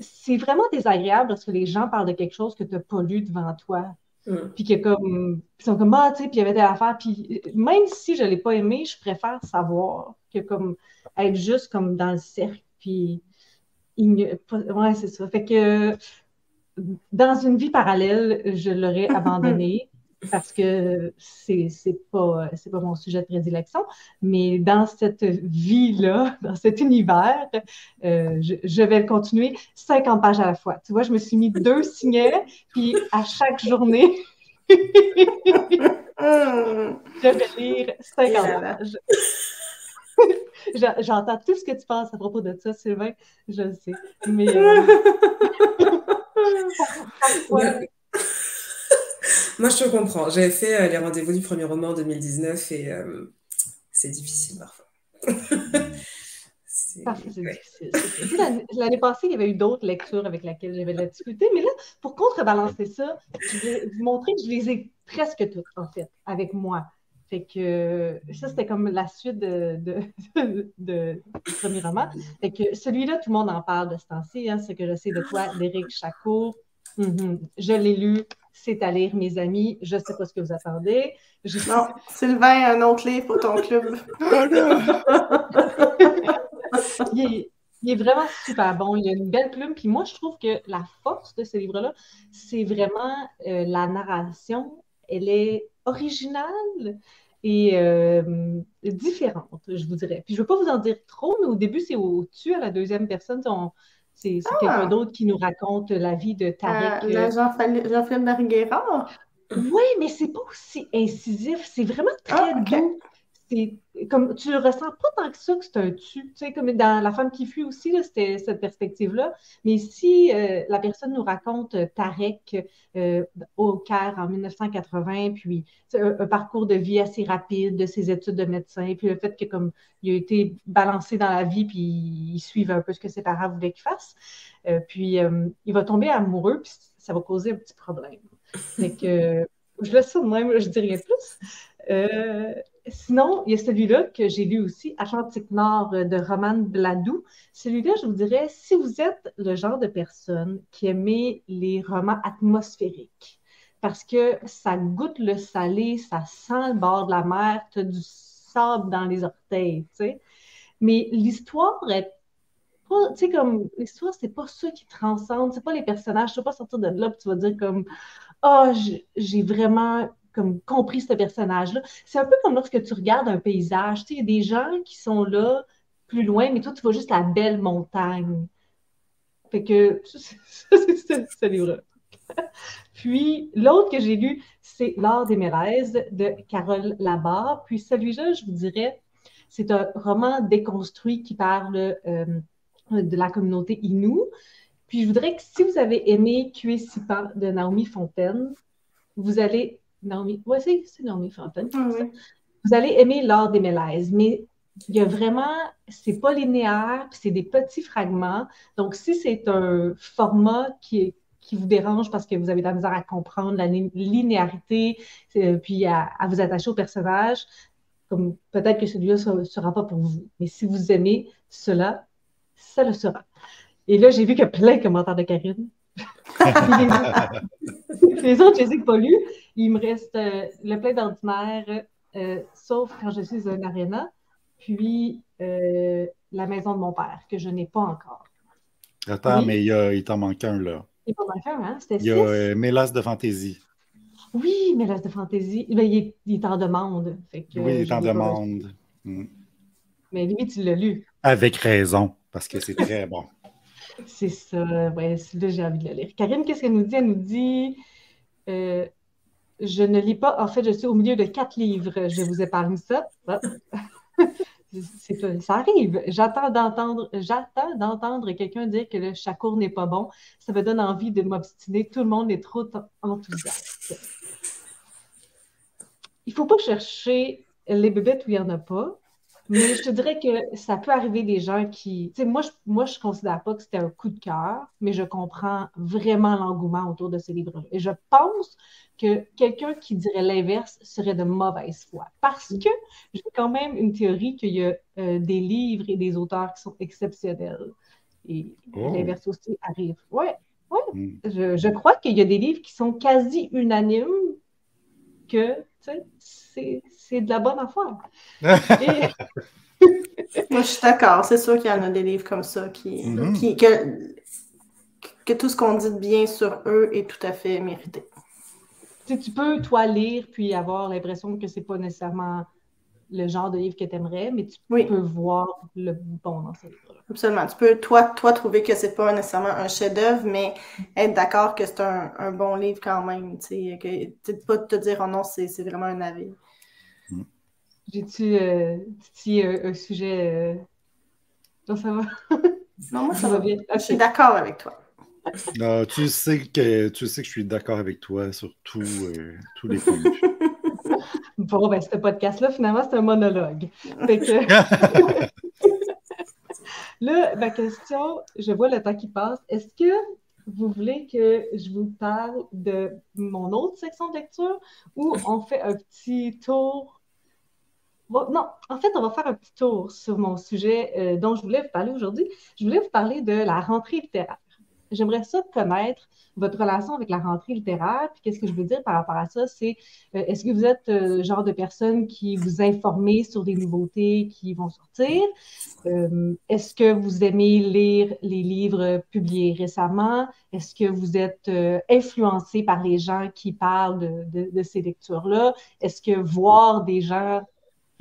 c'est vraiment désagréable lorsque les gens parlent de quelque chose que tu n'as pas lu devant toi. Mm. Puis que comme, ils sont comme, ah, tu sais, puis il y avait des affaires. Puis même si je ne l'ai pas aimé, je préfère savoir que comme être juste comme dans le cercle. Puis, ouais, c'est ça. Fait que dans une vie parallèle, je l'aurais abandonné [laughs] parce que c'est n'est pas, pas mon sujet de prédilection, mais dans cette vie-là, [laughs] dans cet univers, euh, je, vais le continuer 50 pages à la fois. Tu vois, je me suis mis deux [laughs] signets, puis à chaque journée, [laughs] je vais lire 50 pages. J'entends tout ce que tu penses à propos de ça, Sylvain, je le sais. Mais euh, Moi, je te comprends. J'avais fait euh, les rendez-vous du premier roman en 2019 et euh, c'est difficile parfois. L'année passée, il y avait eu d'autres lectures avec lesquelles j'avais de la difficulté, mais là, pour contrebalancer ça, je vais vous montrer que je les ai presque toutes, en fait, avec moi. Fait que ça, c'était comme la suite de, [laughs] du premier roman. Fait que celui-là, tout le monde en parle de ce temps-ci, hein, ce que je sais de toi, d'Éric Chacour. Mm-hmm. Je l'ai lu, c'est à lire, mes amis. Je ne sais pas ce que vous attendez. Non, Sylvain, un autre livre pour ton club. il, Il est vraiment super bon. Il a une belle plume. Puis moi, je trouve que la force de ce livre-là, c'est vraiment euh, la narration. Elle est originale et euh, différente, je vous dirais. Puis je ne veux pas vous en dire trop, mais au début, c'est au-dessus à la deuxième personne. C'est Ah! quelqu'un d'autre qui nous raconte la vie de Tarek. Euh, euh, Jean-Philippe. Oui, mais c'est pas aussi incisif. C'est vraiment très Ah, doux. Comme tu le ressens pas tant que ça que c'est un tu. Tu sais, comme dans La femme qui fuit aussi, c'était cette perspective-là. Mais si euh, la personne nous raconte euh, Tarek euh, au Caire en 1980, puis un, parcours de vie assez rapide, de ses études de médecin, puis le fait que comme il a été balancé dans la vie, puis il suive un peu ce que ses parents voulaient qu'il fasse, puis il va tomber amoureux, puis ça va causer un petit problème. Je laisse ça même, je dis rien de plus. Sinon, il y a celui-là que j'ai lu aussi, Atlantique Nord euh, de Roman Bladou. Celui-là, je vous dirais, si vous êtes le genre de personne qui aimait les romans atmosphériques, parce que ça goûte le salé, ça sent le bord de la mer, tu as du sable dans les orteils, tu sais. Mais l'histoire tu sais, comme, l'histoire, c'est pas ça qui transcende, c'est pas les personnages, tu vas pas sortir de là, puis tu vas dire comme, ah, j- j'ai vraiment compris ce personnage-là. C'est un peu comme lorsque tu regardes un paysage, tu il y a des gens qui sont là plus loin, mais toi, tu vois juste la belle montagne. Fait que [laughs] c'est ce livre-là. [laughs] Puis l'autre que j'ai lu, c'est L'art des mélèzes de Carole Labarre. Puis celui-là, je vous dirais, c'est un roman déconstruit qui parle euh, de la communauté Innu. Puis je voudrais que si vous avez aimé Cué Sipan de Naomi Fontaine, vous allez. Naomi, ouais, c'est c'est Naomi Fontaine. Ah oui. Vous allez aimer l'art des mélèzes, mais il y a vraiment, c'est pas linéaire, puis c'est des petits fragments. Donc, si c'est un format qui, est- qui vous dérange parce que vous avez de la misère à comprendre la li- linéarité, euh, puis à, à vous attacher au personnage, comme peut-être que celui-là ne sera pas pour vous. Mais si vous aimez cela, ça le sera. Et là, j'ai vu qu'il y a plein de commentaires de Karine. les, [laughs] les autres, je les ai pas lus. Il me reste euh, le plein d'ordinaire, euh, sauf quand je suis à un aréna, puis euh, la maison de mon père, que je n'ai pas encore. Attends, Oui. mais il, il t'en manque un, là. Il pas manqué un, hein? C'était Il y a Mélas de fantaisie. Oui, mais l'as de fantaisie, ben, il, est, il est en demande. Fait que, Oui, il t'en demande. Mm. Mais lui, tu l'as lu. Avec raison, parce que c'est très bon. [laughs] C'est ça, ouais, celui-là, j'ai envie de le lire. Karine, qu'est-ce qu'elle nous dit? Elle nous dit euh, Je ne lis pas, en fait, je suis au milieu de quatre livres. Je vous épargne ça. [laughs] Ça arrive. J'attends d'entendre, quelqu'un dire que le chacour n'est pas bon. Ça me donne envie de m'obstiner. Tout le monde est trop enthousiaste. Il ne faut pas chercher les bébêtes où il n'y en a pas. Mais je te dirais que ça peut arriver des gens qui. Tu sais, moi, je, moi, je considère pas que c'était un coup de cœur, mais je comprends vraiment l'engouement autour de ces livres-là. Et je pense que quelqu'un qui dirait l'inverse serait de mauvaise foi. Parce que j'ai quand même une théorie qu'il y a euh, des livres et des auteurs qui sont exceptionnels. Et Oh. l'inverse aussi arrive. Ouais, Mm. je, je crois qu'il y a des livres qui sont quasi unanimes que c'est c'est de la bonne affaire. [laughs] Et- Moi, je suis d'accord. C'est sûr qu'il y en a des livres comme ça qui, Mhm. qui- que, que tout ce qu'on dit de bien sur eux est tout à fait mérité. Tu sais, tu peux, toi, lire puis avoir l'impression que c'est pas nécessairement le genre de livre que tu aimerais, mais tu Oui. peux voir le bon dans ce livre-là. Absolument. Tu peux, toi, toi trouver que c'est pas nécessairement un chef-d'œuvre, mais être d'accord que c'est un, un bon livre quand même. Tu sais, que, tu sais, pas te dire, oh non, c'est c'est vraiment un avis. J'ai-tu euh, un, un sujet. euh, Non, ça va? Non, moi, Ça ça va bien. Je suis d'accord avec toi. Ah, tu, sais que, tu sais que je suis d'accord avec toi sur tout, euh, tous les points de vue. [laughs] Bon, ben, ce podcast-là, finalement, c'est un monologue. Fait que. [laughs] Là, ma question, je vois le temps qui passe. Est-ce que vous voulez que je vous parle de mon autre section de lecture ou on fait un petit tour? Bon, non, en fait, on va faire un petit tour sur mon sujet euh, dont je voulais vous parler aujourd'hui. Je voulais vous parler de la rentrée littéraire. J'aimerais ça connaître votre relation avec la rentrée littéraire. Puis qu'est-ce que je veux dire par rapport à ça, c'est euh, est-ce que vous êtes euh, le genre de personne qui vous informez sur des nouveautés qui vont sortir? Euh, est-ce que vous aimez lire les livres publiés récemment? Est-ce que vous êtes influencé par les gens qui parlent de, de ces lectures-là? Est-ce que voir des gens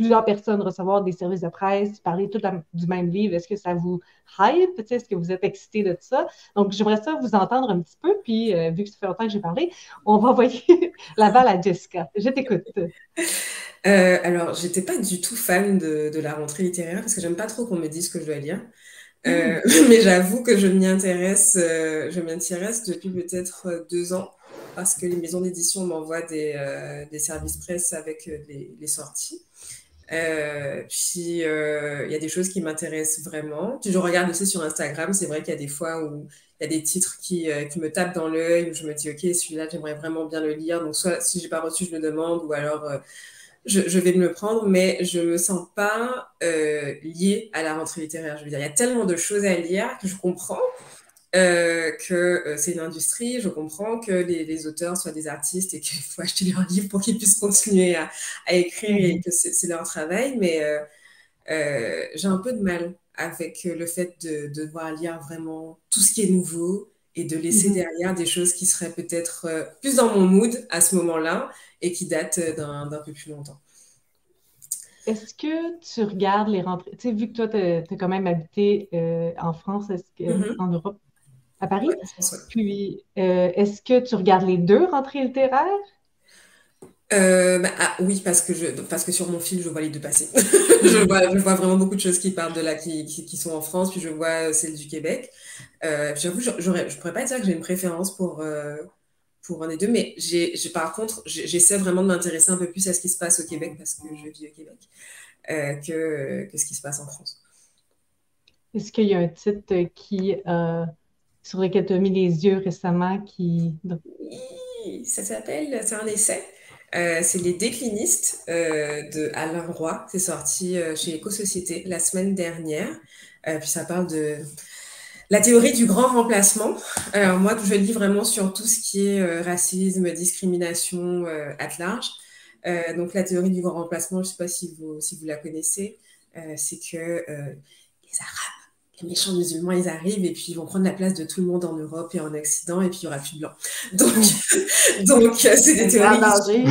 plusieurs personnes recevoir des services de presse, parler tout du même livre, est-ce que ça vous hype? Est-ce que vous êtes excité de ça? Donc, j'aimerais ça vous entendre un petit peu, puis euh, vu que ça fait longtemps que j'ai parlé, on va envoyer [laughs] la balle à Jessica. Je t'écoute. Euh, alors, j'étais pas du tout fan de, la rentrée littéraire parce que j'aime pas trop qu'on me dise ce que je dois lire. Euh, hmm. [laughs] mais j'avoue que je m'y intéresse, euh, je m'y intéresse depuis peut-être deux ans parce que les maisons d'édition m'envoient des, services presse avec les sorties. Euh, puis, euh, il y a des choses qui m'intéressent vraiment. je regarde aussi sur Instagram, c'est vrai qu'il y a des fois où il y a des titres qui, euh, qui me tapent dans l'œil, où je me dis, OK, celui-là, j'aimerais vraiment bien le lire. Donc, soit si je n'ai pas reçu, je le demande, ou alors je, je, vais me le prendre, mais je me sens pas liée à la rentrée littéraire. Je veux dire, il y a tellement de choses à lire que je comprends. Euh, que euh, c'est une industrie. Je comprends que les, les auteurs soient des artistes et qu'il [laughs] faut acheter leurs livres pour qu'ils puissent continuer à, à écrire et mhm. que c'est leur travail, mais euh, euh, j'ai un peu de mal avec le fait de, de, devoir lire vraiment tout ce qui est nouveau et de laisser mhm. derrière des choses qui seraient peut-être plus dans mon mood à ce moment-là et qui datent d'un peu plus longtemps. Est-ce que tu regardes les rentrées? Tu sais, vu que toi, tu as, quand même habité en France, est-ce que, mhm. en Europe, à Paris? Puis, euh, est-ce que tu regardes les deux rentrées littéraires? Euh, bah, ah, oui, parce que, je, parce que sur mon fil, je vois les deux passer. [laughs] je, vois, je, vois, vraiment beaucoup de choses qui partent de là, qui, qui, sont en France, puis je vois euh, celles du Québec. Euh, J'avoue, je ne pourrais pas dire que j'ai une préférence pour, pour un des deux, mais j'ai, par contre, j'essaie vraiment de m'intéresser un peu plus à ce qui se passe au Québec, parce que je vis au Québec, que, que ce qui se passe en France. Est-ce qu'il y a un titre qui sur lequel tu as mis les yeux récemment qui. Oui, ça s'appelle, c'est un essai. Euh, c'est Les déclinistes euh, de Alain Roy. C'est sorti euh, chez Éco-Société la semaine dernière. puis ça parle de la théorie du grand remplacement. Alors moi, je lis vraiment sur tout ce qui est racisme, discrimination à large. donc la théorie du grand remplacement, je ne sais pas si vous, si vous la connaissez, c'est que les Arabes les méchants musulmans, ils arrivent et puis ils vont prendre la place de tout le monde en Europe et en Occident et puis il n'y aura plus de blancs. [laughs] Donc, donc c'est des théories, qui...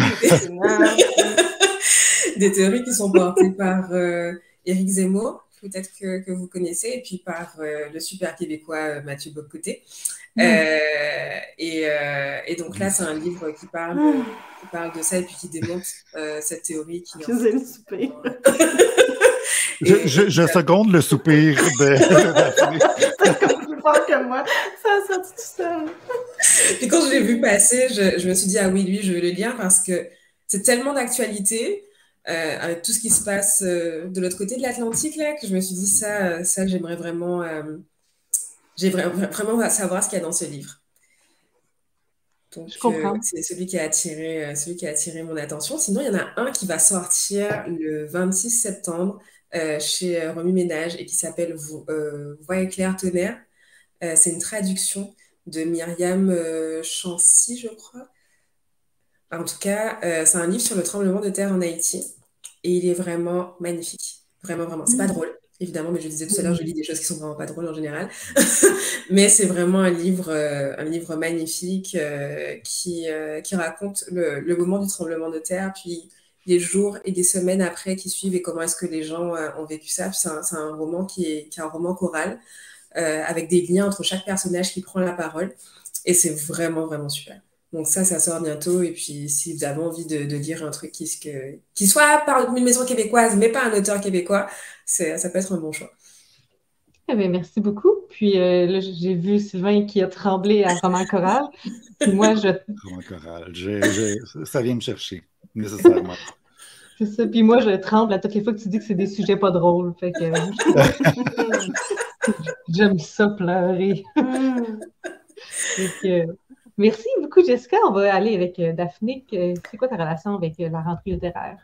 [laughs] des théories qui sont portées par euh, Éric Zemmour, peut-être que, que, vous connaissez, et puis par euh, le super québécois euh, Mathieu Bocoté. Mm. Et, et, donc là, c'est un livre qui parle, qui parle de ça et puis qui démontre cette théorie qui. [laughs] Je ai souper. Je, je, je, seconde le soupir de, [laughs] Comme plus fort que moi, ça a sorti tout seul. Puis quand je l'ai vu passer, je, je, me suis dit, ah oui, lui, je vais le lire parce que c'est tellement d'actualité euh, avec tout ce qui se passe euh, de l'autre côté de l'Atlantique, là, que je me suis dit, ça, ça j'aimerais vraiment, euh, j'aimerais vraiment savoir ce qu'il y a dans ce livre. Donc, euh, c'est celui qui a attiré, euh, celui qui a attiré mon attention. Sinon, il y en a un qui va sortir le 26 septembre euh, chez Remi Ménage et qui s'appelle Voix éclair tonnerre. c'est une traduction de Myriam Chancy, je crois. En tout cas, c'est un livre sur le tremblement de terre en Haïti et il est vraiment magnifique. Vraiment, vraiment. C'est pas mmh. drôle, évidemment, mais je disais tout à l'heure, je lis des choses qui sont vraiment pas drôles en général. [laughs] mais c'est vraiment un livre, un livre magnifique qui, qui raconte le, le, moment du tremblement de terre, puis les jours et les semaines après qui suivent et comment est-ce que les gens euh, ont vécu ça. C'est un, un, roman qui est, qui est, un roman choral euh, avec des liens entre chaque personnage qui prend la parole. Et c'est vraiment, vraiment super. Donc ça, ça sort bientôt. Et puis, si vous avez envie de, de lire un truc qui, qui soit par une maison québécoise, mais pas un auteur québécois, ça peut être un bon choix. Eh bien, merci beaucoup. Puis euh, là, j'ai vu Sylvain qui a tremblé à Roman Choral. Puis moi, je... Roman Choral, ça vient me chercher, nécessairement. [laughs] C'est ça. Puis moi, je tremble à toutes les fois que tu dis que c'est des sujets pas drôles. Fait que... [laughs] J'aime ça pleurer. [laughs] merci beaucoup, Jessica. On va aller avec euh, Daphné. C'est quoi ta relation avec euh, la rentrée littéraire?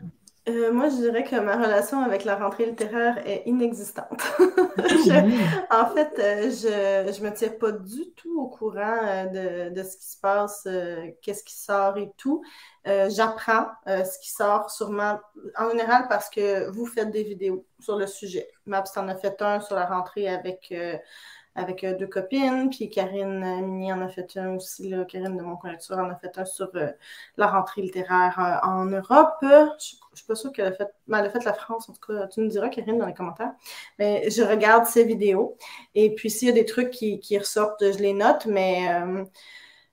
Euh, moi, je dirais que ma relation avec la rentrée littéraire est inexistante. [laughs] en fait, je ne me tiens pas du tout au courant euh, de, ce qui se passe, qu'est-ce qui sort et tout. J'apprends ce qui sort sûrement en général parce que vous faites des vidéos sur le sujet. Maps en a fait un sur la rentrée avec avec euh, deux copines, puis Karine Mini en a fait un aussi, là, Karine de mon en a fait un sur euh, la rentrée littéraire euh, en Europe. Je ne suis pas sûre qu'elle a fait, ben, elle a fait la France, en tout cas, tu nous diras, Karine, dans les commentaires. Mais je regarde ces vidéos, et puis s'il y a des trucs qui, qui ressortent, je les note, mais,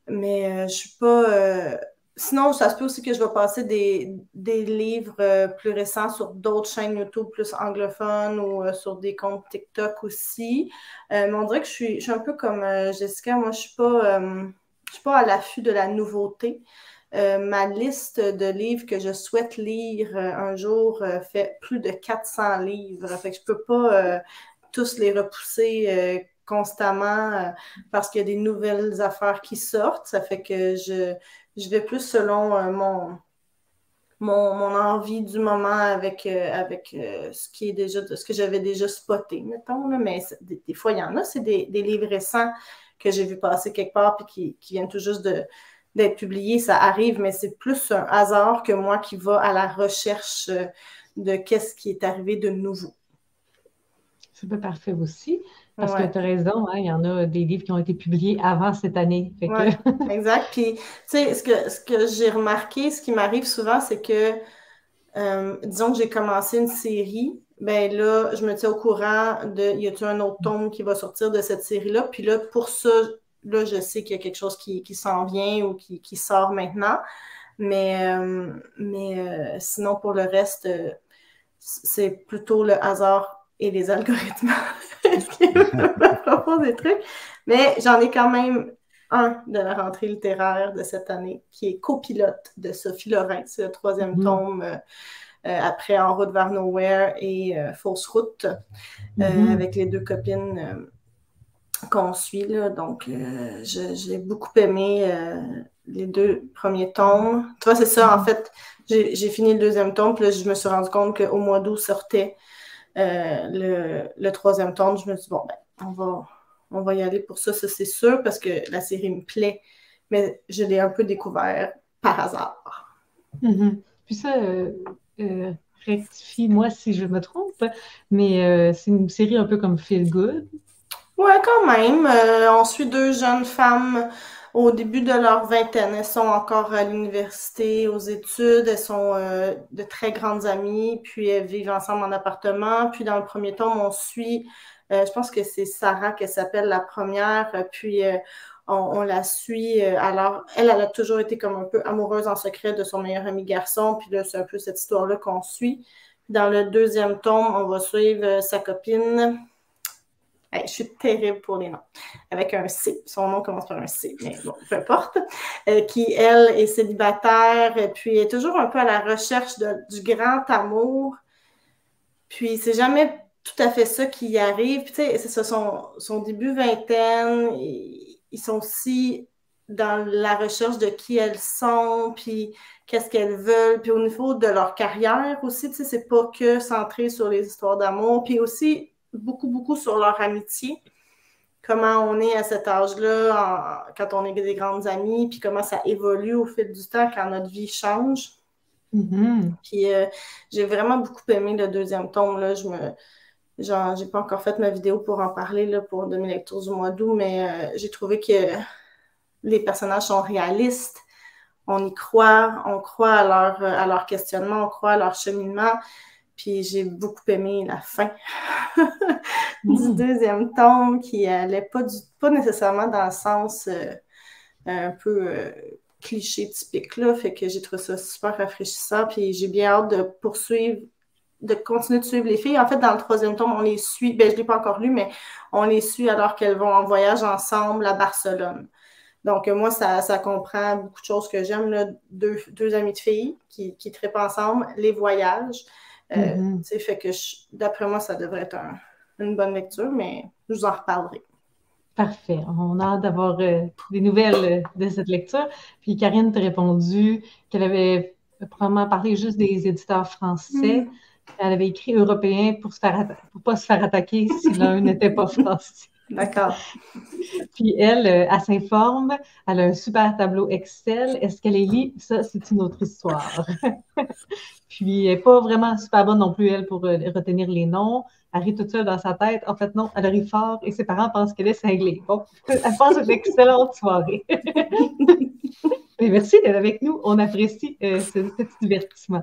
mais je ne suis pas Sinon, ça se peut aussi que je vais passer des, livres euh, plus récents sur d'autres chaînes YouTube plus anglophones ou euh, sur des comptes TikTok aussi. Euh, mais on dirait que je suis, un peu comme Jessica. Moi, je ne suis, pas, suis pas à l'affût de la nouveauté. ma liste de livres que je souhaite lire un jour fait plus de 400 livres. Fait que je ne peux pas tous les repousser constamment parce qu'il y a des nouvelles affaires qui sortent. Ça fait que je je vais plus selon euh, mon, mon, envie du moment avec, euh, avec euh, ce qui est déjà ce que j'avais déjà spoté, mettons. mais des, fois, il y en a, c'est des, livres récents que j'ai vu passer quelque part et qui, viennent tout juste d'être publiés. Ça arrive, mais c'est plus un hasard que moi qui va à la recherche de qu'est-ce qui est arrivé de nouveau. C'est pas parfait aussi. Parce que tu as raison, hein, il y en a des livres qui ont été publiés avant cette année. exact. Puis, tu sais, ce que, ce que j'ai remarqué, ce qui m'arrive souvent, c'est que, euh, disons que j'ai commencé une série, ben là, je me tiens au courant de, y a-t-il un autre tome qui va sortir de cette série-là? Puis là, pour ça, là, je sais qu'il y a quelque chose qui, s'en vient ou qui, sort maintenant. Mais, euh, mais euh, sinon, pour le reste, c'est plutôt le hasard et les [laughs] algorithmes qui me proposent des trucs. Mais j'en ai quand même un de la rentrée littéraire de cette année qui est copilote de Sophie Lorrain. C'est le troisième mm-hmm. tome euh, euh, après En route vers Nowhere et euh, Fausse route mm-hmm. avec les deux copines qu'on suit. Là. Donc, j'ai beaucoup aimé les deux premiers tomes. Tu vois, c'est ça, en mm-hmm. fait. J'ai fini le deuxième tome, puis là, je me suis rendu compte qu'au mois d'août sortait euh, le, troisième tome, je me suis dit, bon, ben, on va, on va y aller pour ça, ça c'est sûr, parce que la série me plaît, mais je l'ai un peu découvert par hasard. Mm-hmm. Puis ça, euh, euh, rectifie-moi si je me trompe, mais c'est une série un peu comme Feel Good. Ouais, quand même. on suit deux jeunes femmes au début de leur vingtaine. Elles sont encore à l'université, aux études, elles sont euh, de très grandes amies, puis elles vivent ensemble en appartement. Puis dans le premier tome, on suit, euh, je pense que c'est Sarah qui s'appelle la première, puis euh, on, la suit. alors, elle, elle a toujours été comme un peu amoureuse en secret de son meilleur ami garçon, puis là, c'est un peu cette histoire-là qu'on suit. Dans le deuxième tome, on va suivre sa copine, je suis terrible pour les noms. Avec un C. Son nom commence par un C, mais bon, peu importe. Euh, qui, elle, est célibataire, et puis est toujours un peu à la recherche du grand amour. Puis c'est jamais tout à fait ça qui y arrive. tu sais, c'est ça, son, son, début vingtaine. ils sont aussi dans la recherche de qui elles sont, puis qu'est-ce qu'elles veulent, puis au niveau de leur carrière aussi, tu sais, c'est pas que centré sur les histoires d'amour, puis aussi beaucoup, beaucoup sur leur amitié. Comment on est à cet âge-là quand on est des grandes amies, puis comment ça évolue au fil du temps quand notre vie change. Mm-hmm. Puis euh, j'ai vraiment beaucoup aimé le deuxième tome. Là. Je me. Genre, j'ai pas encore fait ma vidéo pour en parler là, pour mes lectures du mois d'août, mais euh, j'ai trouvé que les personnages sont réalistes. On y croit, on croit à leur, à leur questionnement, on croit à leur cheminement. Puis j'ai beaucoup aimé la fin [laughs] du mm. deuxième tome qui allait pas, du, pas nécessairement dans le sens euh, un peu euh, cliché typique là. Fait que j'ai trouvé ça super rafraîchissant. Puis j'ai bien hâte de poursuivre, de continuer de suivre les filles. En fait, dans le troisième tome, on les suit. Ben, je ne l'ai pas encore lu, mais on les suit alors qu'elles vont en voyage ensemble à Barcelone. Donc, moi, ça, ça comprend beaucoup de choses que j'aime. Deux, deux amies de filles qui, qui trippent ensemble, les voyages. Euh, mm-hmm. Fait que d'après moi, ça devrait être une bonne lecture, mais je vous en reparlerai. Parfait. On a hâte d'avoir euh, des nouvelles euh, de cette lecture. Puis Karine t'a répondu qu'elle avait probablement parler juste des éditeurs français. Mm. Elle avait écrit européen pour ne pas se faire attaquer si l'un n'était pas [laughs] français. D'accord. [laughs] Puis elle, euh, elle s'informe, elle a un super tableau Excel. Est-ce qu'elle est lit? Ça, c'est une autre histoire. [laughs] Puis elle n'est pas vraiment super bonne non plus, elle, pour euh, retenir les noms. Elle rit toute seule dans sa tête. En fait, non, elle rit fort et ses parents pensent qu'elle est cinglée. Bon, [laughs] elle passe une excellente soirée. merci d'être avec nous. On apprécie euh, ce petit divertissement.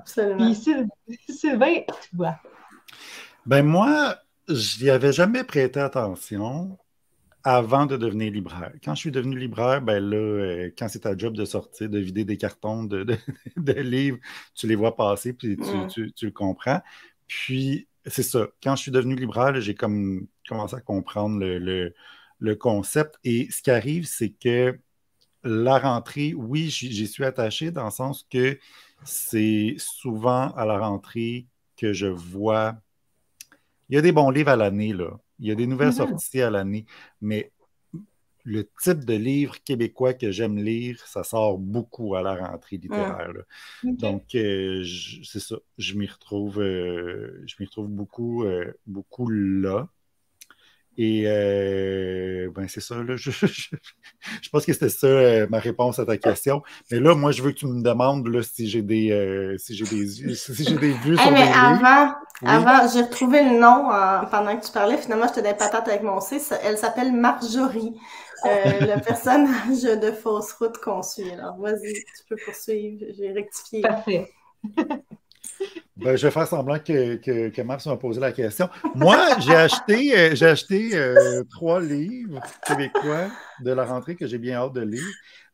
Puis Sylvain, toi. Ben moi, n'y avais jamais prêté attention avant de devenir libraire. Quand je suis devenu libraire, ben là, euh, quand c'est ta job de sortir, de vider des cartons de, [laughs] livres, tu les vois passer, puis tu, le comprends. Puis, c'est ça. Quand je suis devenu libraire, j'ai comme commencé à comprendre le, le, concept. Et ce qui arrive, c'est que la rentrée, oui, j'y suis attaché dans le sens que c'est souvent à la rentrée que je vois il y a des bons livres à l'année, là. Il y a des nouvelles mm-hmm. sorties à l'année, mais le type de livre québécois que j'aime lire, ça sort beaucoup à la rentrée littéraire. Donc, euh, c'est ça. Je m'y retrouve, euh, je m'y retrouve beaucoup, euh, beaucoup là. Et euh, ben c'est ça, là, [laughs] je, pense que c'était ça euh, ma réponse à ta question. Mais là, moi, je veux que tu me demandes là, si j'ai des, euh, si j'ai des, si j'ai des vues sur mais avant, avant j'ai retrouvé le nom pendant que tu parlais. Finalement, je te donne patate avec mon C. Elle s'appelle Marjorie, [laughs] le personnage de Fausse Route qu'on suit. Alors, vas-y, tu peux poursuivre. J'ai rectifié. Parfait. Ben, je vais faire semblant que, que, que Max m'a posé la question. Moi, j'ai acheté, euh, j'ai acheté euh, trois livres québécois de la rentrée que j'ai bien hâte de lire.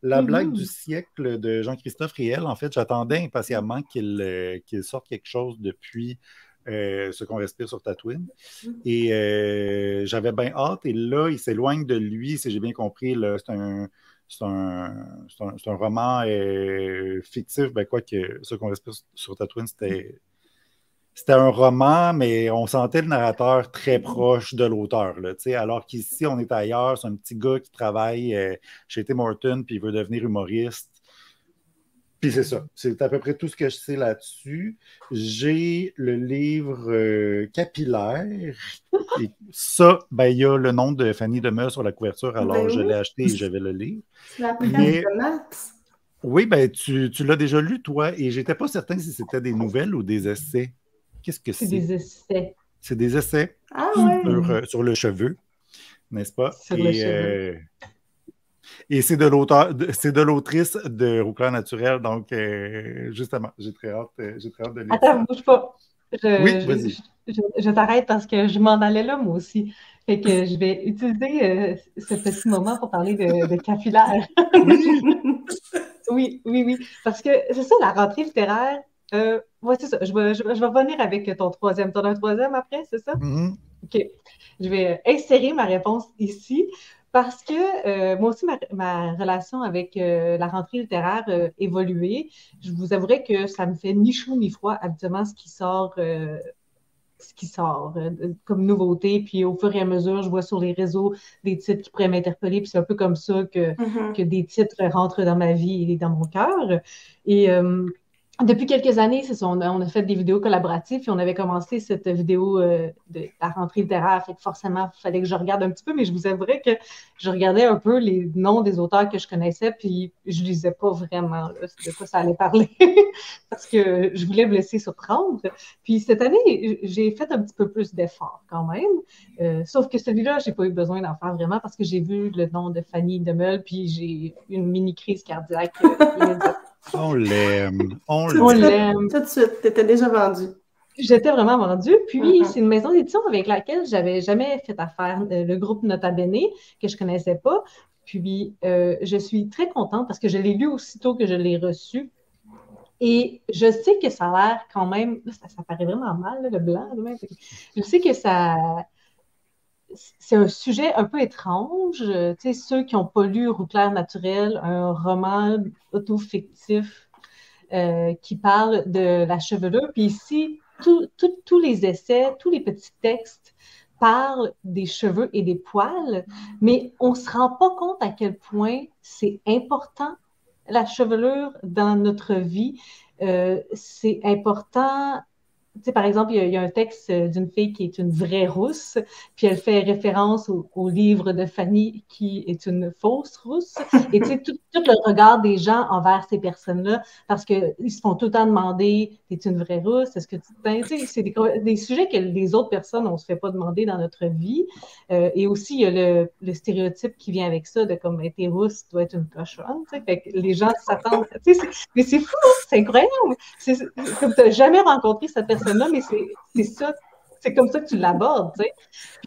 La blague du siècle de Jean-Christophe Riel, en fait, j'attendais impatiemment qu'il euh, sorte quelque chose depuis ce qu'on respire sur Tatooine. Et j'avais bien hâte. Et là, il s'éloigne de lui, si j'ai bien compris. C'est un c'est un, un, roman euh, fictif. Ben, quoi que ce qu'on respire sur Tatooine, c'était. C'était un roman, mais on sentait le narrateur très proche de l'auteur. Alors qu'ici, on est ailleurs. C'est un petit gars qui travaille euh, chez Tim Horton puis il veut devenir humoriste. Puis c'est ça. C'est à peu près tout ce que je sais là-dessus. J'ai le livre euh, Capillaire. Et ça, ben, il y a le nom de Fanny Demeur sur la couverture, alors ben je l'ai acheté et je vais le lire. [laughs] C'est la de Max. Oui, ben, tu, tu l'as déjà lu, toi, et j'étais pas certain si c'était des nouvelles ou des essais. Qu'est-ce que c'est? C'est? des essais. C'est des essais ah, ouais. Euh, sur, le cheveu, n'est-ce pas? Sur le cheveu. Euh, et c'est de l'auteur, c'est de l'autrice de Rouclair Naturel. Donc, euh, justement, j'ai très hâte, j'ai très hâte de lire. Attends, bouge pas. Je, oui, vas-y. Je, t'arrête parce que je m'en allais là, moi aussi. Fait que je vais utiliser euh, ce petit moment pour parler de, de capillaire. oui, [laughs] oui, oui. Parce que c'est ça, la rentrée littéraire. Euh, ouais, c'est ça. Je vais, je, vais revenir avec ton troisième. Tu as un troisième après, c'est ça? Mm-hmm. OK. Je vais insérer ma réponse ici. Parce que euh, moi aussi, ma, relation avec euh, la rentrée littéraire a euh, évolué. Je vous avouerai que ça me fait ni chaud ni froid habituellement ce qui sort, ce qui sort comme nouveauté. Puis au fur et à mesure, je vois sur les réseaux des titres qui pourraient m'interpeller. Puis c'est un peu comme ça que, mm-hmm. que des titres rentrent dans ma vie et dans mon cœur. Et depuis quelques années, c'est on, a, fait des vidéos collaboratives et on avait commencé cette vidéo euh, de la rentrée littéraire. Fait que forcément, il fallait que je regarde un petit peu, mais je vous avouerai que je regardais un peu les noms des auteurs que je connaissais, puis je lisais pas vraiment de quoi ça allait parler [laughs] parce que je voulais me laisser surprendre. Puis cette année, j'ai fait un petit peu plus d'efforts quand même. Euh, sauf que celui-là, j'ai pas eu besoin d'en faire vraiment parce que j'ai vu le nom de Fanny Demeul, puis j'ai une mini crise cardiaque. Euh, on l'aime. On l'aime. Tout de suite, tu étais déjà vendu. J'étais vraiment vendue. Puis, uh-huh. c'est une maison d'édition avec laquelle j'avais jamais fait affaire, euh, le groupe Nota Bene, que je connaissais pas. Puis, euh, je suis très contente parce que je l'ai lu aussitôt que je l'ai reçu. Et je sais que ça a l'air quand même, ça, paraît vraiment mal, le blanc. Je sais que ça, c'est un sujet un peu étrange. Tu sais, ceux qui n'ont pas lu Rouclair naturel, un roman auto-fictif euh, qui parle de la chevelure. Puis ici, tous les essais, tous les petits textes parlent des cheveux et des poils, mais on ne se rend pas compte à quel point c'est important la chevelure dans notre vie. c'est important sais, par exemple, il y, a, un texte euh, d'une fille qui est une vraie rousse, puis elle fait référence au, livre de Fanny qui est une fausse rousse. Et tu sais, tout, le regard des gens envers ces personnes-là, parce qu'ils se font tout le temps demander es une vraie rousse Est-ce que tu. Ben, tu sais, c'est des, sujets que les autres personnes, on ne se fait pas demander dans notre vie. Euh, et aussi, il y a le, stéréotype qui vient avec ça de comme t'es rousse, tu dois être une cochonne. Tu sais, les gens s'attendent. Mais c'est fou, c'est incroyable. C'est comme tu n'as jamais rencontré cette personne là mais c'est ça, c'est comme ça que tu l'abordes. Puis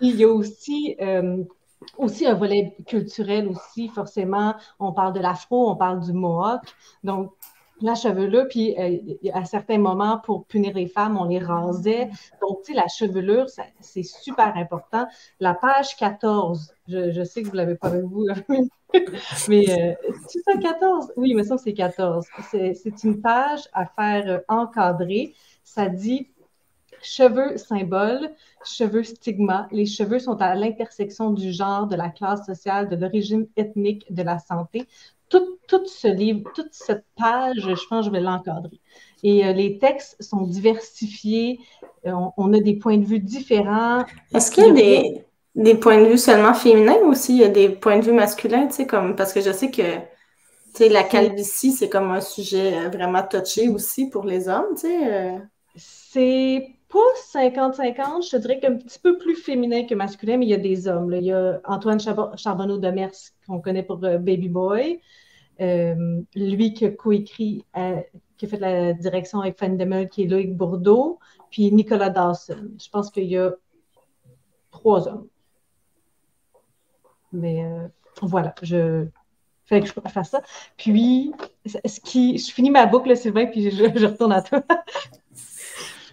il y a aussi, euh, aussi un volet culturel aussi, forcément. On parle de l'afro, on parle du mohawk. Donc, la chevelure, puis euh, à certains moments, pour punir les femmes, on les rasait. Donc, tu sais, la chevelure, c'est super important. La page 14, je, sais que vous ne l'avez pas avec vous, [laughs] mais euh, c'est ça, 14? Oui, mais ça, c'est 14. C'est une page à faire encadrer. Ça dit Cheveux symbole, cheveux stigma. Les cheveux sont à l'intersection du genre, de la classe sociale, de l'origine ethnique, de la santé. Tout, ce livre, toute cette page, je pense que je vais l'encadrer. Et euh, les textes sont diversifiés. Euh, on, a des points de vue différents. Est-ce qu'il y a des, des, points de vue seulement féminins aussi? Il y a des points de vue masculins, tu sais, comme, parce que je sais que la calvitie, c'est comme un sujet euh, vraiment touché aussi pour les hommes, tu sais. C'est pas 50-50, je dirais qu'un petit peu plus féminin que masculin, mais il y a des hommes. Il y a Antoine Charbonneau de Mers, qu'on connaît pour euh, Baby Boy. Euh, lui qui a coécrit, euh, qui a fait la direction avec Fanny Demel, qui est Loïc Bourdeau, puis Nicolas Dawson. Je pense qu'il y a trois hommes. Mais voilà, je fais que je faire ça. Puis, ce qui, je finis ma boucle, Sylvain, puis je retourne à toi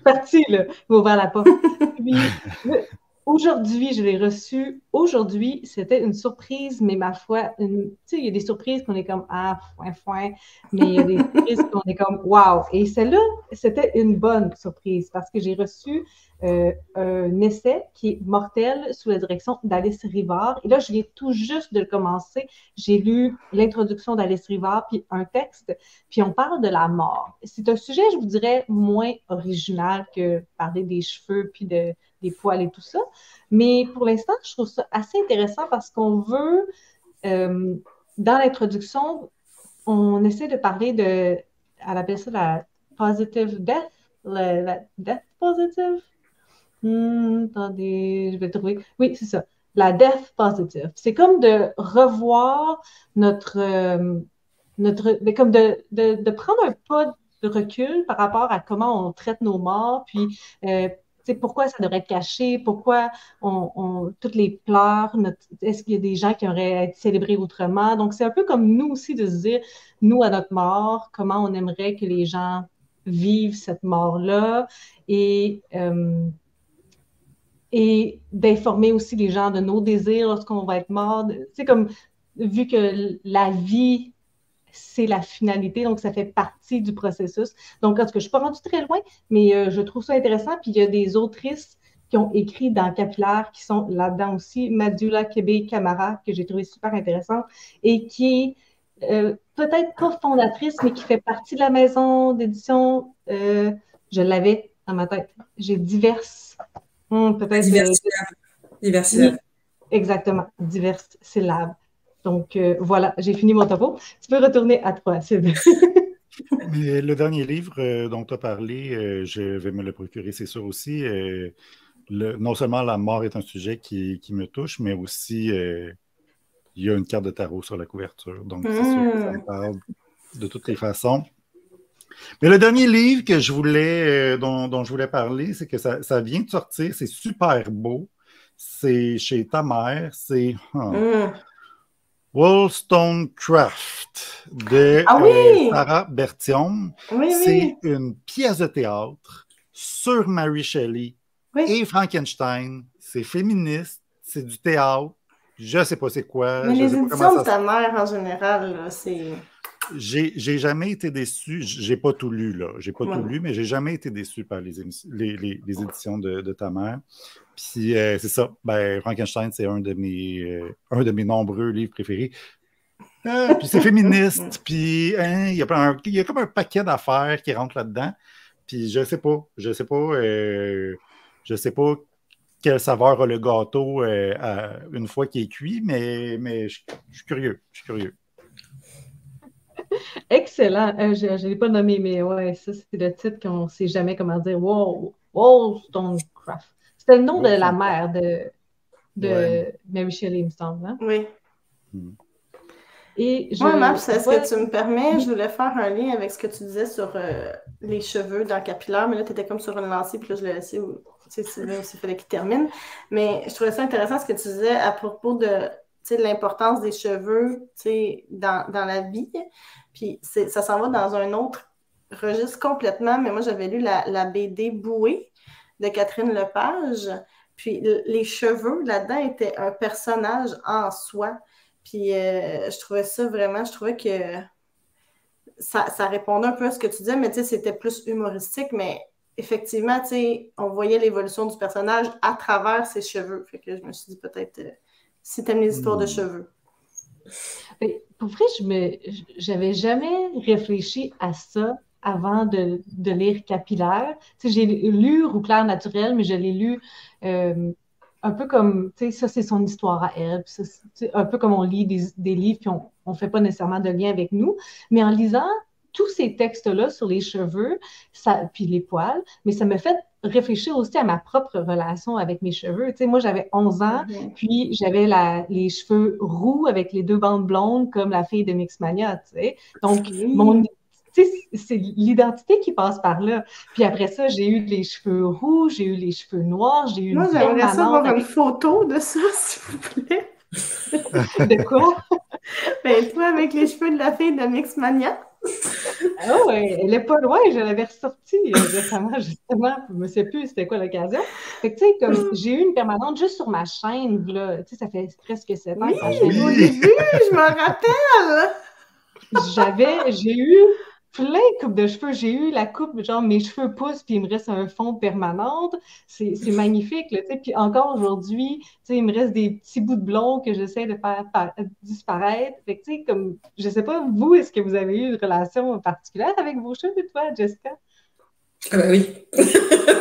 parti, là. Il ouvert la porte. [laughs] aujourd'hui, je l'ai reçu. Aujourd'hui, c'était une surprise, mais ma foi, tu sais, il y a des surprises qu'on est comme Ah, foin, foin, mais il y a des [laughs] surprises qu'on est comme Wow. Et celle-là, c'était une bonne surprise parce que j'ai reçu euh, un essai qui est mortel sous la direction d'Alice Rivard. Et là, je viens tout juste de le commencer. J'ai lu l'introduction d'Alice Rivard, puis un texte, puis on parle de la mort. C'est un sujet, je vous dirais, moins original que parler des cheveux, puis de, des poils et tout ça. Mais pour l'instant, je trouve ça assez intéressant parce qu'on veut, euh, dans l'introduction, on essaie de parler de, elle appelle ça la positive death, la death positive? Hmm, attendez, je vais trouver. Oui, c'est ça. La death positive. C'est comme de revoir notre. Euh, notre comme de, de, prendre un pas de recul par rapport à comment on traite nos morts, puis euh, pourquoi ça devrait être caché, pourquoi on, toutes les pleurs, est-ce qu'il y a des gens qui auraient été célébrés autrement? Donc, c'est un peu comme nous aussi de se dire, nous, à notre mort, comment on aimerait que les gens vivent cette mort-là. Et euh, et d'informer aussi les gens de nos désirs lorsqu'on va être mort. C'est comme, vu que la vie, c'est la finalité, donc ça fait partie du processus. Donc, en tout cas, je ne suis pas rendue très loin, mais euh, je trouve ça intéressant. Puis, il y a des autrices qui ont écrit dans Capillaire qui sont là-dedans aussi, Madula Kebe Camara, que j'ai trouvé super intéressante, et qui est euh, peut-être pas fondatrice, mais qui fait partie de la maison d'édition. Euh, je l'avais dans ma tête. J'ai diverses Hmm, peut-être. Divers syllabes. exactement, divers syllabes. Donc euh, voilà, j'ai fini mon topo. Tu peux retourner à toi, [laughs] Mais le dernier livre euh, dont tu as parlé, euh, je vais me le procurer, c'est sûr aussi. non seulement la mort est un sujet qui, me touche, mais aussi il y a une carte de tarot sur la couverture. Donc, c'est sûr que ça me hmm. parle de toutes les façons. Mais le dernier livre que je voulais, euh, dont, je voulais parler, c'est que ça, vient de sortir, c'est super beau. C'est chez ta mère, c'est hein, Wollstonecraft de ah euh, Sarah Bertium. c'est une pièce de théâtre sur Mary Shelley et Frankenstein. C'est féministe, c'est du théâtre. Je ne sais pas c'est quoi. Mais les éditions de ta mère en général, c'est. J'ai jamais été déçu. J'ai pas tout lu, là. J'ai pas tout lu, mais j'ai jamais été déçu par les, les, éditions de, ta mère. Puis euh, c'est ça. Ben, Frankenstein, c'est un, de mes, euh, un de mes nombreux livres préférés. Ah, puis c'est féministe, puis hein, il, y a il y a comme un paquet d'affaires qui rentrent là-dedans. Puis je sais pas, je sais pas, euh, je sais pas quelle saveur a le gâteau euh, une fois qu'il est cuit, mais, mais je, suis curieux, je suis curieux. Excellent. Euh, je ne l'ai pas nommé, mais ouais, ça, c'est le titre qu'on ne sait jamais comment dire. Wow, wow, Stonecraft. C'était le nom de la mère de, de Mary Shelley, il me semble. Hein? Oui. Et je... Moi, est-ce que tu me permets, je voulais faire un lien avec ce que tu disais sur euh, les cheveux dans le capillaire, mais là, tu étais comme sur une lancée, puis là, je l'ai laissé, c'est là il fallait qu'il termine. Mais je trouvais ça intéressant ce que tu disais à propos de l'importance des cheveux dans, dans la vie. Puis ça s'en va dans un autre registre complètement, mais moi, j'avais lu la, BD Bouée de Catherine Lepage. Puis les cheveux là-dedans étaient un personnage en soi. Puis euh, je trouvais ça vraiment, je trouvais que ça, répondait un peu à ce que tu disais, mais c'était plus humoristique, mais effectivement, on voyait l'évolution du personnage à travers ses cheveux. Fait que je me suis dit peut-être euh, si tu aimes les histoires de hmm. cheveux. pour vrai, je n'avais jamais réfléchi à ça avant de, lire Capillaire. Tu sais, j'ai lu Rouclair naturel, mais je l'ai lu euh, un peu comme, tu sais, ça, c'est son histoire à elle. C'est un peu comme on lit des, livres, puis on ne fait pas nécessairement de lien avec nous. Mais en lisant tous ces textes-là sur les cheveux, ça, puis les poils, mais ça me fait réfléchir aussi à ma propre relation avec mes cheveux. Tu sais, moi, j'avais 11 ans, mm-hmm. puis j'avais les cheveux roux avec les deux bandes blondes comme la fille de Mixmania, tu sais. Donc, mon c'est l'identité qui passe par là. Puis après ça, j'ai eu les cheveux rouges, j'ai eu les cheveux noirs, j'ai eu Moi, j'aimerais ça avoir une photo de ça, [laughs] s'il vous plaît. de quoi? [laughs] ben, toi, avec les cheveux de la fille de Mixmania. [laughs] Ah ouais, elle est pas loin, je l'avais ressortie euh, récemment, [laughs] justement, je ne sais plus c'était quoi l'occasion. Fait que, tu sais, comme mm. j'ai eu une permanente juste sur ma chaîne, là, tu sais, ça fait presque sept ans. Oui, au début, je [laughs] me rappelle! J'avais, j'ai eu plein de coupes de cheveux. J'ai eu la coupe, genre mes cheveux poussent, puis il me reste un fond permanent. C'est magnifique. Là, puis encore aujourd'hui, il me reste des petits bouts de blond que j'essaie de faire disparaître. Fait que, comme, je sais pas, vous, est-ce que vous avez eu une relation particulière avec vos cheveux, toi, Jessica? Ah bah oui. [laughs]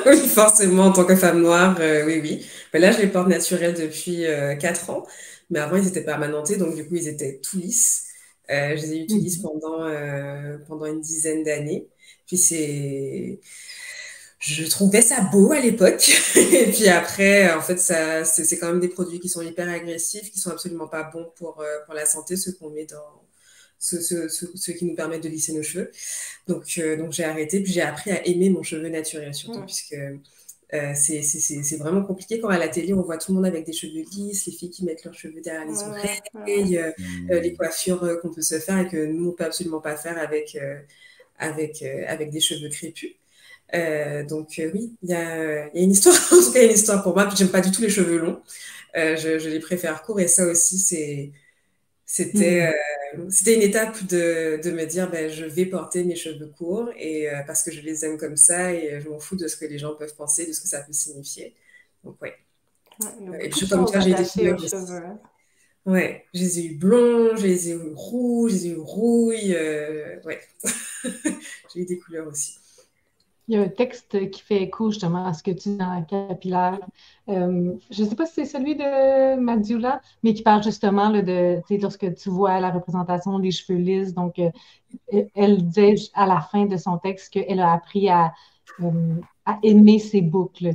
oui, forcément, en tant que femme noire, euh, oui, oui. Mais là, je les porte naturels depuis euh, 4 ans. Mais avant, ils étaient permanentés, donc du coup, ils étaient tout lisses. Euh, je les utilise mmh. pendant, euh, pendant une dizaine d'années. Puis c'est je trouvais ça beau à l'époque. [laughs] et puis après, en fait, ça, c'est, quand même des produits qui sont hyper agressifs, qui sont absolument pas bons pour, euh, pour la santé, ceux qu'on met dans, ceux, ceux, ceux, qui nous permettent de lisser nos cheveux. Donc, donc j'ai arrêté, puis j'ai appris à aimer mon cheveu naturel, surtout, mmh. puisque euh, c'est vraiment compliqué quand à la télé on voit tout le monde avec des cheveux lisses, les filles qui mettent leurs cheveux derrière les oreilles, euh, euh, les coiffures qu'on peut se faire et que nous on peut absolument pas faire avec, avec, avec des cheveux crépus. donc oui, il y a, y a, une histoire, [laughs] en tout cas une histoire pour moi. Puis j'aime pas du tout les cheveux longs, je, je, les préfère courts et ça aussi c'est c'était mmh. C'était une étape de, de, me dire ben, je vais porter mes cheveux courts et parce que je les aime comme ça et je m'en fous de ce que les gens peuvent penser, de ce que ça peut signifier. Donc ouais. et puis comme ça j'ai des couleurs hein. Ouais, j'ai eu blonds, j'ai eu rouges, j'ai eu rouille, ouais. [laughs] j'ai eu des couleurs aussi. Il y a un texte qui fait écho justement à ce que tu dis dans la capillaire. Euh, je ne sais pas si c'est celui de Madula, mais qui parle justement là, de lorsque tu vois la représentation des cheveux lisses. Donc, euh, elle disait à la fin de son texte qu'elle a appris à, euh, à aimer ses boucles,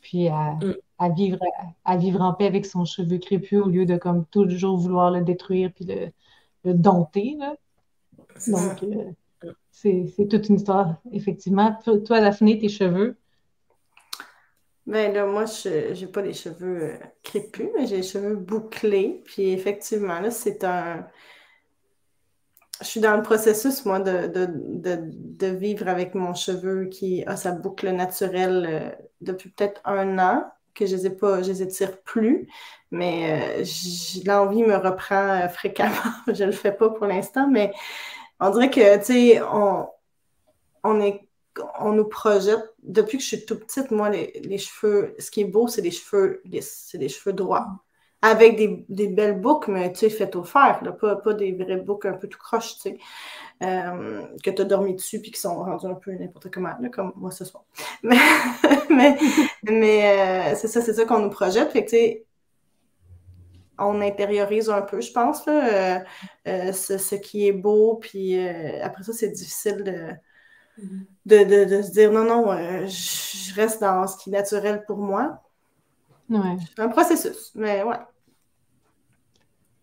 puis à, mm. à, vivre, à vivre en paix avec son cheveu crépus au lieu de comme toujours vouloir le détruire puis le, le dompter. Là. Donc, c'est toute une histoire, effectivement. Toi, Daphné, tes cheveux? Ben là, moi, je n'ai pas les cheveux euh, crépus, mais j'ai les cheveux bouclés. Puis effectivement, là, c'est un. Je suis dans le processus, moi, de, vivre avec mon cheveu qui a sa boucle naturelle euh, depuis peut-être un an, que je ne les, pas, je les étire plus. Mais euh, l'envie me reprend fréquemment. [laughs] je ne le fais pas pour l'instant, mais on dirait que, tu sais, on, on, on nous projette, depuis que je suis toute petite, moi, les, cheveux, ce qui est beau, c'est les cheveux lisses, c'est les cheveux droits. avec des, belles boucles, mais tu sais, faites au fer, pas, pas des vraies boucles un peu tout croches, tu sais, euh, que tu as dormi dessus puis qui sont rendus un peu n'importe comment, comme moi ce soir. [laughs] Mais, mais, c'est ça, c'est ça qu'on nous projette. Fait que, tu sais, on intériorise un peu, je pense, ce, ce, qui est beau, puis après ça, c'est difficile de de, se dire non, non, euh, je reste dans ce qui est naturel pour moi. Ouais. Un processus, mais ouais.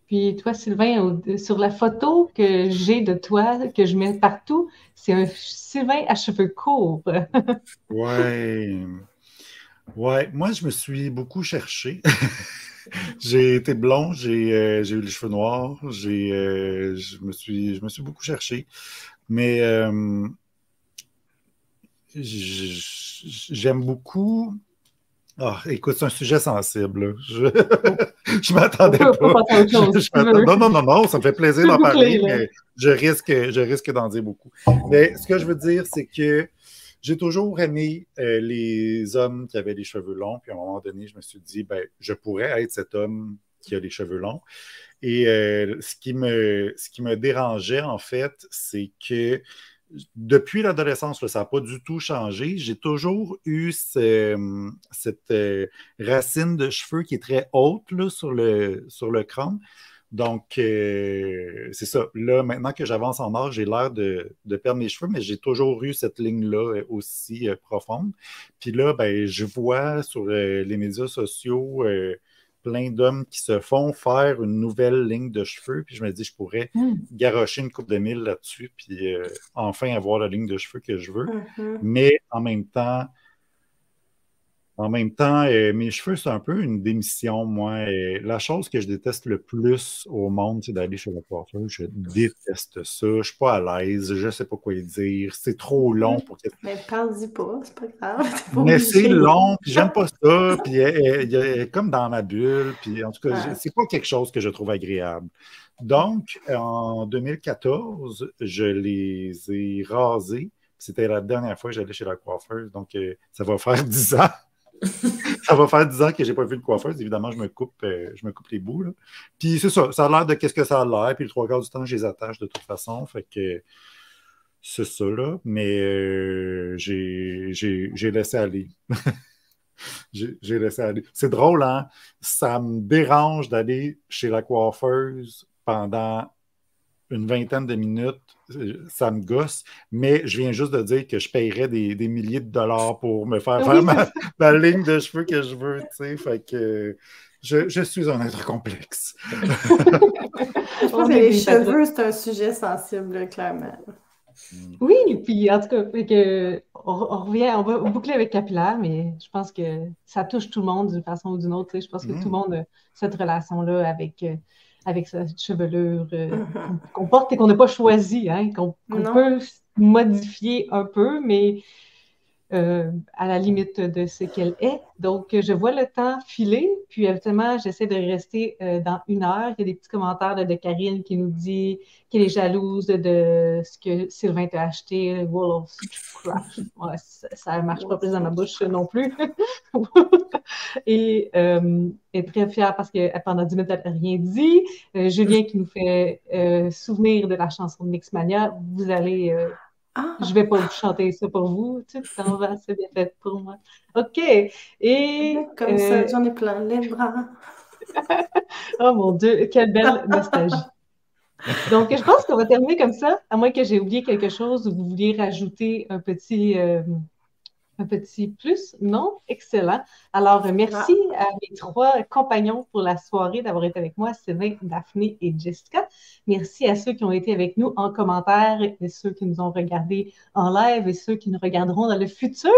Puis toi, Sylvain, sur la photo que j'ai de toi, que je mets partout, c'est un Sylvain à cheveux courts. [laughs] ouais. Ouais, moi, je me suis beaucoup cherché. [laughs] j'ai été blond, j'ai euh, eu les cheveux noirs, j'ai euh, je, me suis, je me suis beaucoup cherché. Mais j'aime beaucoup. Ah, écoute, c'est un sujet sensible. Je, [laughs] je m'attendais pas. non, non, non, non, ça me fait plaisir d'en parler, mais je risque, je risque d'en dire beaucoup. Mais ce que je veux dire, c'est que j'ai toujours aimé euh, les hommes qui avaient les cheveux longs. Puis à un moment donné, je me suis dit, ben, je pourrais être cet homme qui a les cheveux longs. Et euh, ce, qui me, ce qui me dérangeait, en fait, c'est que depuis l'adolescence, ça n'a pas du tout changé. J'ai toujours eu cette euh, racine de cheveux qui est très haute sur, le, sur le crâne. Donc, euh, c'est ça. Là, maintenant que j'avance en âge, j'ai l'air de, perdre mes cheveux, mais j'ai toujours eu cette ligne-là euh, aussi profonde. Puis là, ben, je vois sur les médias sociaux plein d'hommes qui se font faire une nouvelle ligne de cheveux. Puis je me dis, je pourrais hmm. garrocher une coupe de mille là-dessus, puis euh, enfin avoir la ligne de cheveux que je veux. Mm-hmm. Mais en même temps, en même temps, euh, mes cheveux, c'est un peu une démission, moi. la chose que je déteste le plus au monde, c'est d'aller chez le coiffeur. Je déteste ça. Je suis pas à l'aise. Je sais pas quoi dire. C'est trop long pour que... Mais parle-y pas, c'est pas grave. [laughs] Mais c'est long, puis j'aime pas ça. [laughs] Puis elle, est comme dans ma bulle. Puis en tout cas, c'est pas quelque chose que je trouve agréable. Donc, en 2014, je les ai rasés. C'était la dernière fois que j'allais chez la coiffeuse. Donc, euh, ça va faire [laughs] 10 ans ça va faire 10 ans que je n'ai pas vu de coiffeuse. Évidemment, je me coupe, euh, je me coupe les bouts. Puis c'est ça, ça a l'air de qu'est-ce que ça a l'air. Puis le trois quarts du temps, je les attache de toute façon. Fait que c'est ça, là. Mais euh, j'ai laissé aller. [laughs] j'ai laissé aller. C'est drôle, hein? Ça me dérange d'aller chez la coiffeuse pendant une vingtaine de minutes, ça me gosse, mais je viens juste de dire que je paierais des, milliers de dollars pour me faire faire ma, ligne de cheveux que je veux, tu sais, fait que je, suis un être complexe. je pense que les cheveux, c'est un sujet sensible, clairement. Mm. Oui, puis en tout cas, que, on, revient, on va boucler avec capillaire, mais je pense que ça touche tout le monde d'une façon ou d'une autre. Je pense que tout le mm. monde a cette relation-là avec euh, avec sa chevelure euh, mm-hmm. qu'on porte et qu'on n'a pas choisi, hein, qu'on peut modifier un peu, mais euh, à la limite de ce qu'elle est. Donc, je vois le temps filer, puis évidemment, j'essaie de rester euh, dans une heure. Il y a des petits commentaires de, Karine qui nous dit qu'elle est jalouse de ce que Sylvain t'a acheté, Wool ça ne marche pas plus dans ma bouche non plus. [laughs] Et euh, est très fière parce que pendant 10 minutes, elle n'a rien dit. Julien qui nous fait souvenir de la chanson de Mixmania. Vous allez ah. Je vais pas vous chanter ça pour vous, tu sais, ça va, c'est bien fait pour moi. OK. Et. Comme ça, euh, j'en ai plein les bras. [laughs] oh mon Dieu, quelle belle nostalgie. Donc, je pense qu'on va terminer comme ça, à moins que j'ai oublié quelque chose ou vous vouliez rajouter un petit. Euh, un petit plus, non? Excellent. Alors, merci à mes trois compagnons pour la soirée d'avoir été avec moi, Sylvain, Daphné et Jessica. Merci à ceux qui ont été avec nous en commentaire et ceux qui nous ont regardés en live et ceux qui nous regarderont dans le futur.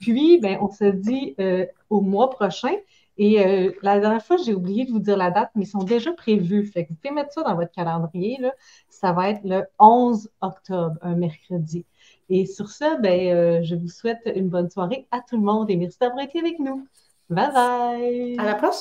Puis, ben, on se dit euh, au mois prochain. Et euh, la dernière fois, j'ai oublié de vous dire la date, mais ils sont déjà prévus. Fait que vous pouvez mettre ça dans votre calendrier. Là. Ça va être le 11 octobre, un mercredi. Et sur ça, ben, euh, je vous souhaite une bonne soirée à tout le monde et merci d'avoir été avec nous. Bye bye! À la prochaine!